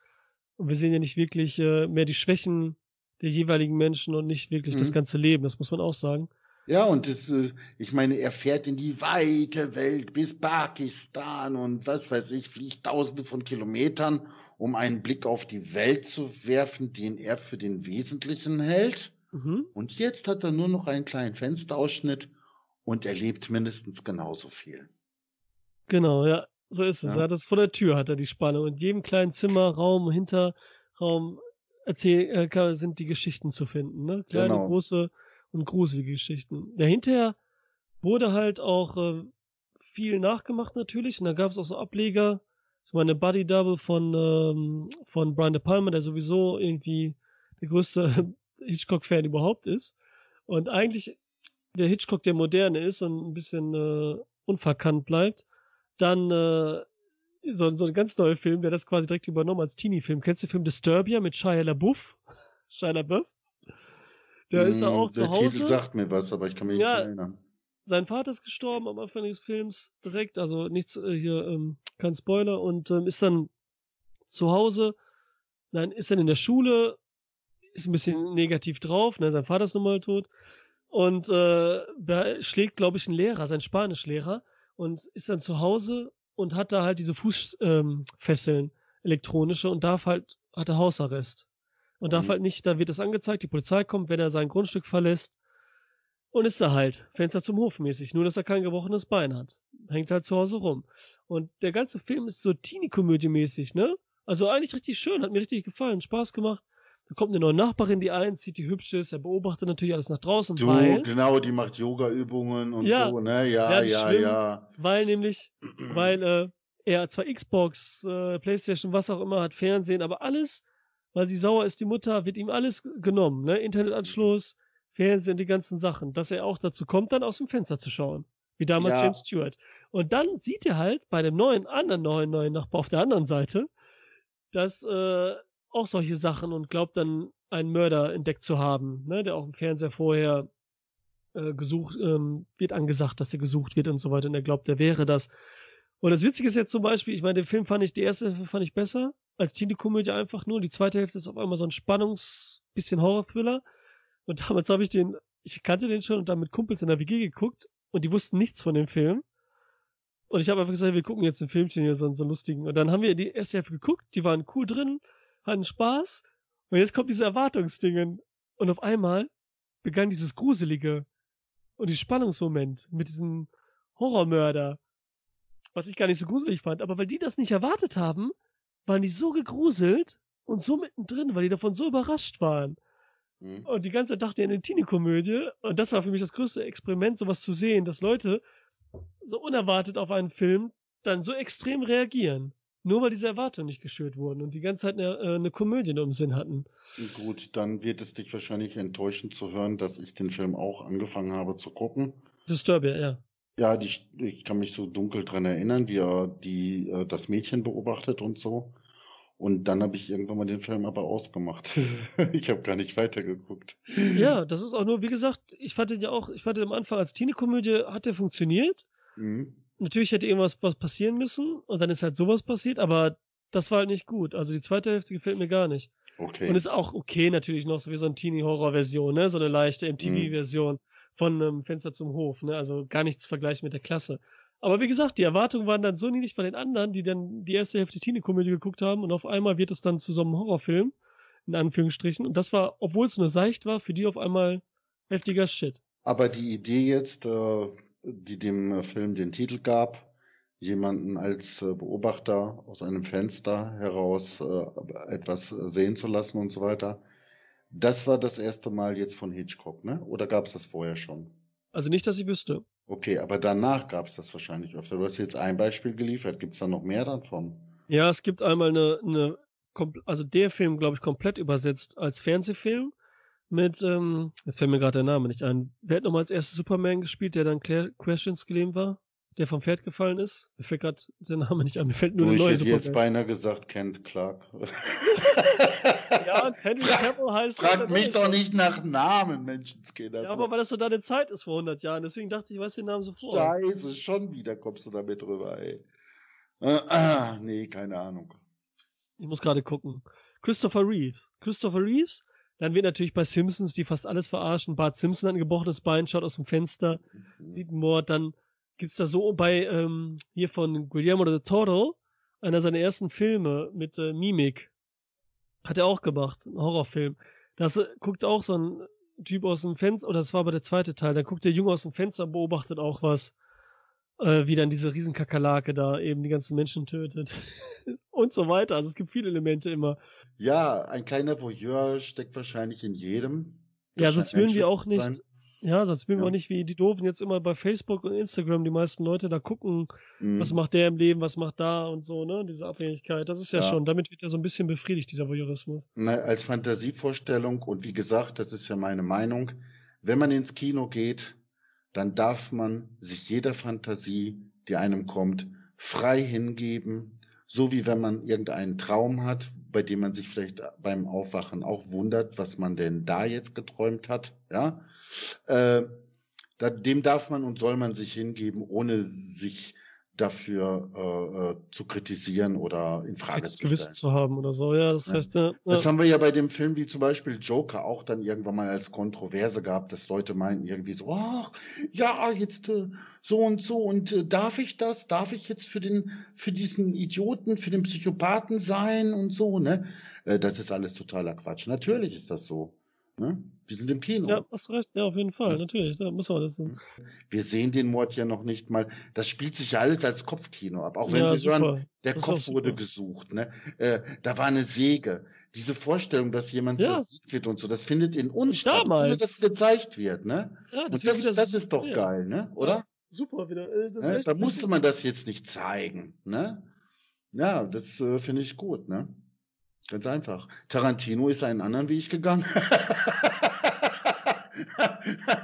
Und wir sehen ja nicht wirklich äh, mehr die Schwächen der jeweiligen Menschen und nicht wirklich das mhm. ganze Leben. Das muss man auch sagen. Ja, und das, äh, ich meine, er fährt in die weite Welt bis Pakistan und was weiß ich, fliegt tausende von Kilometern, um einen Blick auf die Welt zu werfen, den er für den Wesentlichen hält. Mhm. Und jetzt hat er nur noch einen kleinen Fensterausschnitt und erlebt mindestens genauso viel. Genau, ja, so ist es. Ja. Das vor der Tür hat er die Spanne und jedem kleinen Zimmer, Raum, Hinterraum erzähl, äh, sind die Geschichten zu finden. Ne? Kleine, genau. große und gruselige Geschichten. Ja, hinterher wurde halt auch äh, viel nachgemacht natürlich und da gab es auch so Ableger. Ich meine, Buddy Double von, ähm, von Brian De Palma, der sowieso irgendwie der größte (laughs) Hitchcock-Fan überhaupt ist. Und eigentlich der Hitchcock, der moderne ist und ein bisschen äh, unverkannt bleibt. Dann äh, so, so ein ganz neuer Film, der das quasi direkt übernommen als Teenie-Film. Kennst du den Film Disturbia mit Shia LaBeouf? (laughs) Shia LaBeouf? Da ist er Mm, auch zu Der Hause. Titel sagt mir was, aber ich kann mich nicht Ja. dran erinnern. Sein Vater ist gestorben am Anfang des Films direkt, also nichts äh, hier, ähm, kein Spoiler, und ähm, ist dann zu Hause, nein, ist dann in der Schule, ist ein bisschen negativ drauf, ne, sein Vater ist nun mal tot und äh, schlägt, glaube ich, ein Lehrer, sein Spanischlehrer, und ist dann zu Hause und hat da halt diese Fußfesseln, ähm, elektronische und darf halt, hatte Hausarrest. Und darf Mhm. halt nicht, da wird das angezeigt, die Polizei kommt, wenn er sein Grundstück verlässt und ist da halt, Fenster zum Hof mäßig, nur dass er kein gebrochenes Bein hat. Hängt halt zu Hause rum. Und der ganze Film ist so Teenie-Komödie mäßig, ne? Also eigentlich richtig schön, hat mir richtig gefallen, Spaß gemacht. Da kommt eine neue Nachbarin, die einzieht, die hübsch ist, er beobachtet natürlich alles nach draußen, Du, weil, genau, die macht Yoga-Übungen und Ja. so, ne? Ja, Ja, das ja, weil nämlich, (clears throat) weil äh, er zwar Xbox, äh, Playstation, was auch immer hat, Fernsehen, aber alles, weil sie sauer ist, die Mutter, wird ihm alles genommen, ne? Internetanschluss, Fernsehen, die ganzen Sachen, dass er auch dazu kommt, dann aus dem Fenster zu schauen. Wie damals Ja. James Stewart. Und dann sieht er halt bei dem neuen, anderen neuen, neuen Nachbar auf der anderen Seite, dass äh, auch solche Sachen und glaubt dann, einen Mörder entdeckt zu haben, ne? Der auch im Fernseher vorher äh, gesucht, ähm, wird angesagt, dass er gesucht wird und so weiter und er glaubt, er wäre das. Und das Witzige ist jetzt zum Beispiel, ich meine, den Film fand ich, die erste fand ich besser als Teenie-Komödie einfach nur. Die zweite Hälfte ist auf einmal so ein Spannungs-, bisschen Horror-Thriller. Und damals habe ich den, ich kannte den schon und dann mit Kumpels in der WG geguckt und die wussten nichts von dem Film. Und ich habe einfach gesagt, wir gucken jetzt ein Filmchen hier, so, so einen lustigen. Und dann haben wir die erste Hälfte geguckt, die waren cool drin, hatten Spaß. Und jetzt kommt diese Erwartungsdingen. Und auf einmal begann dieses Gruselige und die Spannungsmoment mit diesem Horrormörder, was ich gar nicht so gruselig fand. Aber weil die das nicht erwartet haben, waren die so gegruselt und so mittendrin, weil die davon so überrascht waren. Hm. Und die ganze Zeit dachte ich an eine Teenie-Komödie. Und das war für mich das größte Experiment, sowas zu sehen, dass Leute so unerwartet auf einen Film dann so extrem reagieren. Nur weil diese Erwartungen nicht geschürt wurden und die ganze Zeit eine, äh, eine Komödie nur im Sinn hatten. Gut, dann wird es dich wahrscheinlich enttäuschen zu hören, dass ich den Film auch angefangen habe zu gucken. Disturbia, ja. Ja, die, ich kann mich so dunkel dran erinnern, wie er die, äh, das Mädchen beobachtet und so. Und dann habe ich irgendwann mal den Film aber ausgemacht. (laughs) ich habe gar nicht weitergeguckt. Ja, das ist auch nur, wie gesagt, ich fand den ja auch, ich fand den am Anfang als Teenie-Komödie hat der funktioniert. Mhm. Natürlich hätte irgendwas was passieren müssen und dann ist halt sowas passiert, aber das war halt nicht gut. Also die zweite Hälfte gefällt mir gar nicht. Okay. Und ist auch okay natürlich noch so wie so eine Teenie-Horror-Version, ne? So eine leichte MTV-Version von einem Fenster zum Hof, ne? Also gar nichts vergleichen mit der Klasse. Aber wie gesagt, die Erwartungen waren dann so niedrig bei den anderen, die dann die erste Hälfte Teenie-Komödie geguckt haben und auf einmal wird es dann zu so einem Horrorfilm, in Anführungsstrichen. Und das war, obwohl es nur seicht war, für die auf einmal heftiger Shit. Aber die Idee jetzt, äh, die dem äh, Film den Titel gab, jemanden als äh, Beobachter aus einem Fenster heraus etwas sehen zu lassen und so weiter, das war das erste Mal jetzt von Hitchcock, ne? Oder gab es das vorher schon? Also nicht, dass ich wüsste. Okay, aber danach gab es das wahrscheinlich öfter. Du hast jetzt ein Beispiel geliefert. Gibt es da noch mehr davon? Ja, es gibt einmal eine, eine also der Film, glaube ich, komplett übersetzt als Fernsehfilm mit, ähm, jetzt fällt mir gerade der Name nicht ein. Wer hat nochmal als erstes Superman gespielt, der dann Claire Questions gelähmt war? Der vom Pferd gefallen ist? Mir fällt gerade der Name nicht an. Mir fällt nur Du, der ich neue hätte jetzt beinahe gesagt, Kent Clark. (laughs) Ja, Henry Cavill heißt Frag mich doch nicht nach Namen, Menschenskinder. Ja, aber weil das so deine Zeit ist vor 100 Jahren. Deswegen dachte ich, ich weiß den Namen sofort. Scheiße, schon wieder kommst du damit drüber, ey. Äh, ah, nee, keine Ahnung. Ich muss gerade gucken. Christopher Reeves. Christopher Reeves. Dann wird natürlich bei Simpsons, die fast alles verarschen. Bart Simpson hat ein gebrochenes Bein, schaut aus dem Fenster, sieht einen Mord. Dann gibt's da so bei, ähm, hier von Guillermo del Toro, einer seiner ersten Filme mit äh, Mimik. Hat er auch gemacht, ein Horrorfilm. Das äh, guckt auch so ein Typ aus dem Fenster, oder das war aber der zweite Teil, da guckt der Junge aus dem Fenster, beobachtet auch was, äh, wie dann diese Riesenkakerlake da eben die ganzen Menschen tötet. (laughs) Und so weiter. Also es gibt viele Elemente immer. Ja, ein kleiner Voyeur steckt wahrscheinlich in jedem. Ja, sonst würden wir auch nicht, sein. Ja, sonst würden wir Ja. nicht wie die Doofen jetzt immer bei Facebook und Instagram die meisten Leute da gucken, Mhm. was macht der im Leben, was macht da und so, ne? Diese Abhängigkeit. Das ist ja, Ja. schon, damit wird ja so ein bisschen befriedigt, dieser Voyeurismus. Na, als Fantasievorstellung und wie gesagt, das ist ja meine Meinung, wenn man ins Kino geht, dann darf man sich jeder Fantasie, die einem kommt, frei hingeben so wie wenn man irgendeinen Traum hat, bei dem man sich vielleicht beim Aufwachen auch wundert, was man denn da jetzt geträumt hat, ja. Äh, dem darf man und soll man sich hingeben, ohne sich dafür äh, äh, zu kritisieren oder in Frage das zu Gewissen stellen. zu haben oder so, ja, das Ja. heißt, ja, Das ja. haben wir ja bei dem Film wie zum Beispiel Joker auch dann irgendwann mal als Kontroverse gehabt, dass Leute meinten irgendwie so, ach, ja, jetzt äh, so und so und äh, darf ich das? Darf ich jetzt für den, für diesen Idioten, für den Psychopathen sein und so, ne? Äh, das ist alles totaler Quatsch. Natürlich ist das so. Ne? Wir sind im Kino. Ja, hast recht, ja, auf jeden Fall, Ja. natürlich, da muss man das. Wir sehen den Mord ja noch nicht mal. Das spielt sich ja alles als Kopfkino ab. Auch wenn Ja, wir super. hören, der Das Kopf wurde gesucht. Ne? Äh, da war eine Säge. Diese Vorstellung, dass jemand Ja. zersiegt wird und so, das findet in uns Und statt, ohne damals. dass gezeigt wird. Ne? Ja, Und wird das, das so- ist doch ja, geil, ne? oder? Super wieder. äh, Das Ne? Da musste man das jetzt nicht zeigen. Ne? Ja, das äh, finde ich gut. Ne? Ganz einfach. Tarantino ist einen anderen Weg gegangen. (laughs)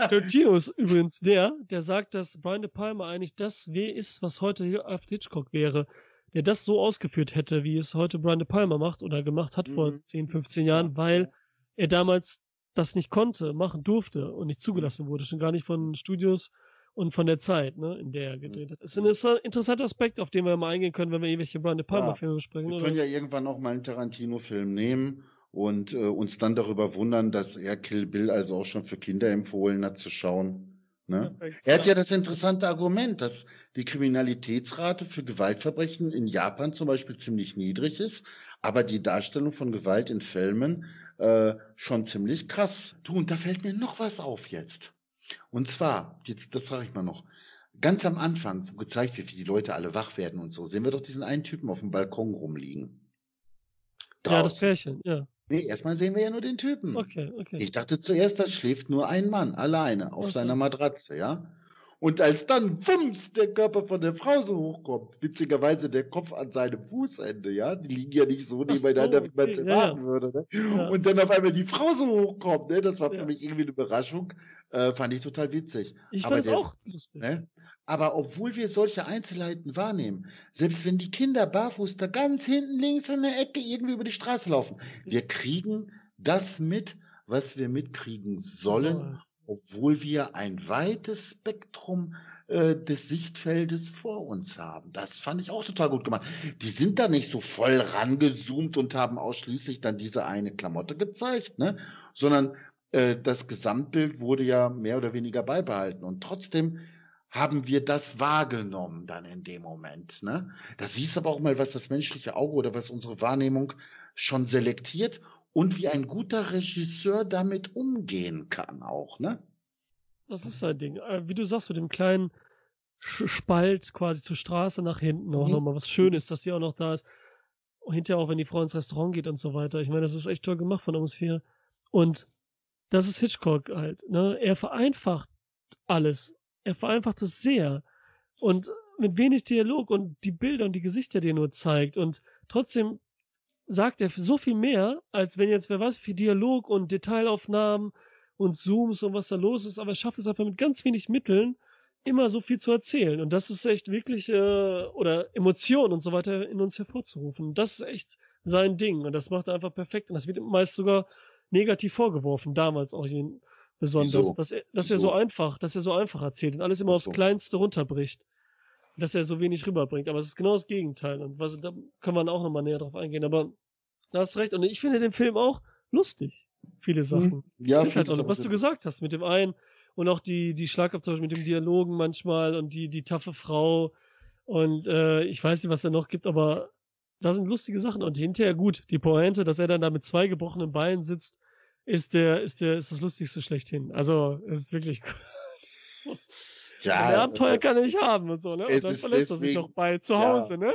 Tarantino ist übrigens der, der sagt, dass Brian De Palma eigentlich das weh ist, was heute Alfred Hitchcock wäre. Der das so ausgeführt hätte, wie es heute Brian De Palma macht oder gemacht hat vor Mhm. 10, 15 Jahren, weil er damals das nicht konnte, machen durfte und nicht zugelassen wurde, schon gar nicht von Studios und von der Zeit, ne, in der er gedreht hat. Das ist ein inter- interessanter Aspekt, auf den wir mal eingehen können, wenn wir irgendwelche Brian De Palma-Filme besprechen. Wir Oder? können ja irgendwann noch mal einen Tarantino-Film nehmen und äh, uns dann darüber wundern, dass er Kill Bill also auch schon für Kinder empfohlen hat zu schauen. Ne? Perfekt, Er hat ja das interessante Argument, dass die Kriminalitätsrate für Gewaltverbrechen in Japan zum Beispiel ziemlich niedrig ist, aber die Darstellung von Gewalt in Filmen äh, schon ziemlich krass. Du, und da fällt mir noch was auf jetzt. Und zwar, jetzt, das sage ich mal noch, ganz am Anfang, wo gezeigt wird, wie die Leute alle wach werden und so, sehen wir doch diesen einen Typen auf dem Balkon rumliegen. Ja, das Draußen. Pärchen, ja. Nee, erstmal sehen wir ja nur den Typen. Okay, okay. Ich dachte zuerst, das schläft nur ein Mann alleine auf so. seiner Matratze, ja. Und als dann, wumms, der Körper von der Frau so hochkommt, witzigerweise der Kopf an seinem Fußende, ja, die liegen ja nicht so Ach nebeneinander, so, wie man es ja, ja. erwarten würde, ne? Ja. Und dann auf einmal die Frau so hochkommt, ne, das war für Ja. mich irgendwie eine Überraschung, äh, fand ich total witzig. Ich fand es auch lustig. Ne? Aber obwohl wir solche Einzelheiten wahrnehmen, selbst wenn die Kinder barfuß da ganz hinten links in der Ecke irgendwie über die Straße laufen, wir kriegen das mit, was wir mitkriegen sollen, obwohl wir ein weites Spektrum äh, des Sichtfeldes vor uns haben. Das fand ich auch total gut gemacht. Die sind da nicht so voll rangezoomt und haben ausschließlich dann diese eine Klamotte gezeigt, ne? sondern äh, das Gesamtbild wurde ja mehr oder weniger beibehalten. Und trotzdem haben wir das wahrgenommen dann in dem Moment. Ne? Da siehst du aber auch mal, was das menschliche Auge oder was unsere Wahrnehmung schon selektiert und wie ein guter Regisseur damit umgehen kann auch. Ne? Das ist sein Ding. Äh, Wie du sagst, mit dem kleinen Spalt quasi zur Straße nach hinten auch Mhm. nochmal was Schönes, dass die auch noch da ist. Und hinterher auch, wenn die Frau ins Restaurant geht und so weiter. Ich meine, das ist echt toll gemacht von der Atmosphäre. Und das ist Hitchcock halt. Ne? Er vereinfacht alles. Er vereinfacht es sehr. Und mit wenig Dialog und die Bilder und die Gesichter, die er nur zeigt. Und trotzdem sagt er so viel mehr, als wenn jetzt, wer weiß, wie viel Dialog und Detailaufnahmen und Zooms und was da los ist, aber er schafft es einfach mit ganz wenig Mitteln immer so viel zu erzählen. Und das ist echt wirklich, äh, oder Emotionen und so weiter in uns hervorzurufen. Und das ist echt sein Ding. Und das macht er einfach perfekt. Und das wird meist sogar negativ vorgeworfen, damals auch besonders, Wieso? dass er, dass er so Wieso? einfach, dass er so einfach erzählt und alles immer aufs Wieso? Kleinste runterbricht. Dass er so wenig rüberbringt. Aber es ist genau das Gegenteil. Und was, da können wir auch nochmal näher drauf eingehen. Aber da hast recht. Und ich finde den Film auch lustig. Viele Sachen. Ja, Find halt ich was du gesagt hast mit dem einen und auch die, die Schlagabtausch mit dem Dialogen manchmal und die, die taffe Frau und äh, ich weiß nicht, was er noch gibt, aber da sind lustige Sachen und hinterher gut, die Pointe, dass er dann da mit zwei gebrochenen Beinen sitzt, ist der, ist der, ist das Lustigste schlechthin. Also, es ist wirklich (laughs) so. (laughs) Ja, also, Abenteuer kann er nicht haben und so, ne? Und dann verlässt er sich noch bei zu ja. Hause, ne?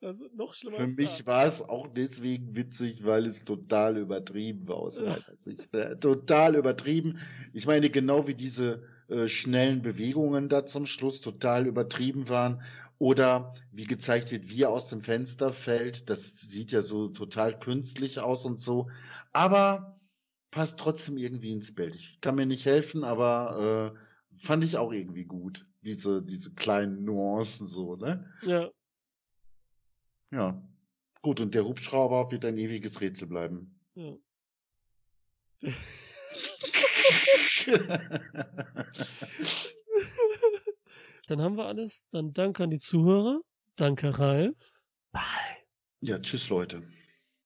Also noch schlimmer Für mich war es auch deswegen witzig, weil es total übertrieben war aus Ja. meiner Sicht. ne? Total übertrieben. Ich meine, genau wie diese äh, schnellen Bewegungen da zum Schluss total übertrieben waren. Oder wie gezeigt wird, wie er aus dem Fenster fällt. Das sieht ja so total künstlich aus und so. Aber passt trotzdem irgendwie ins Bild. Ich kann mir nicht helfen, aber äh, fand ich auch irgendwie gut. Diese, diese kleinen Nuancen so, ne? Ja. Ja. Gut, und der Hubschrauber wird ein ewiges Rätsel bleiben. Ja. (laughs) Dann haben wir alles. Dann danke an die Zuhörer. Danke, Ralf. Ja, tschüss, Leute.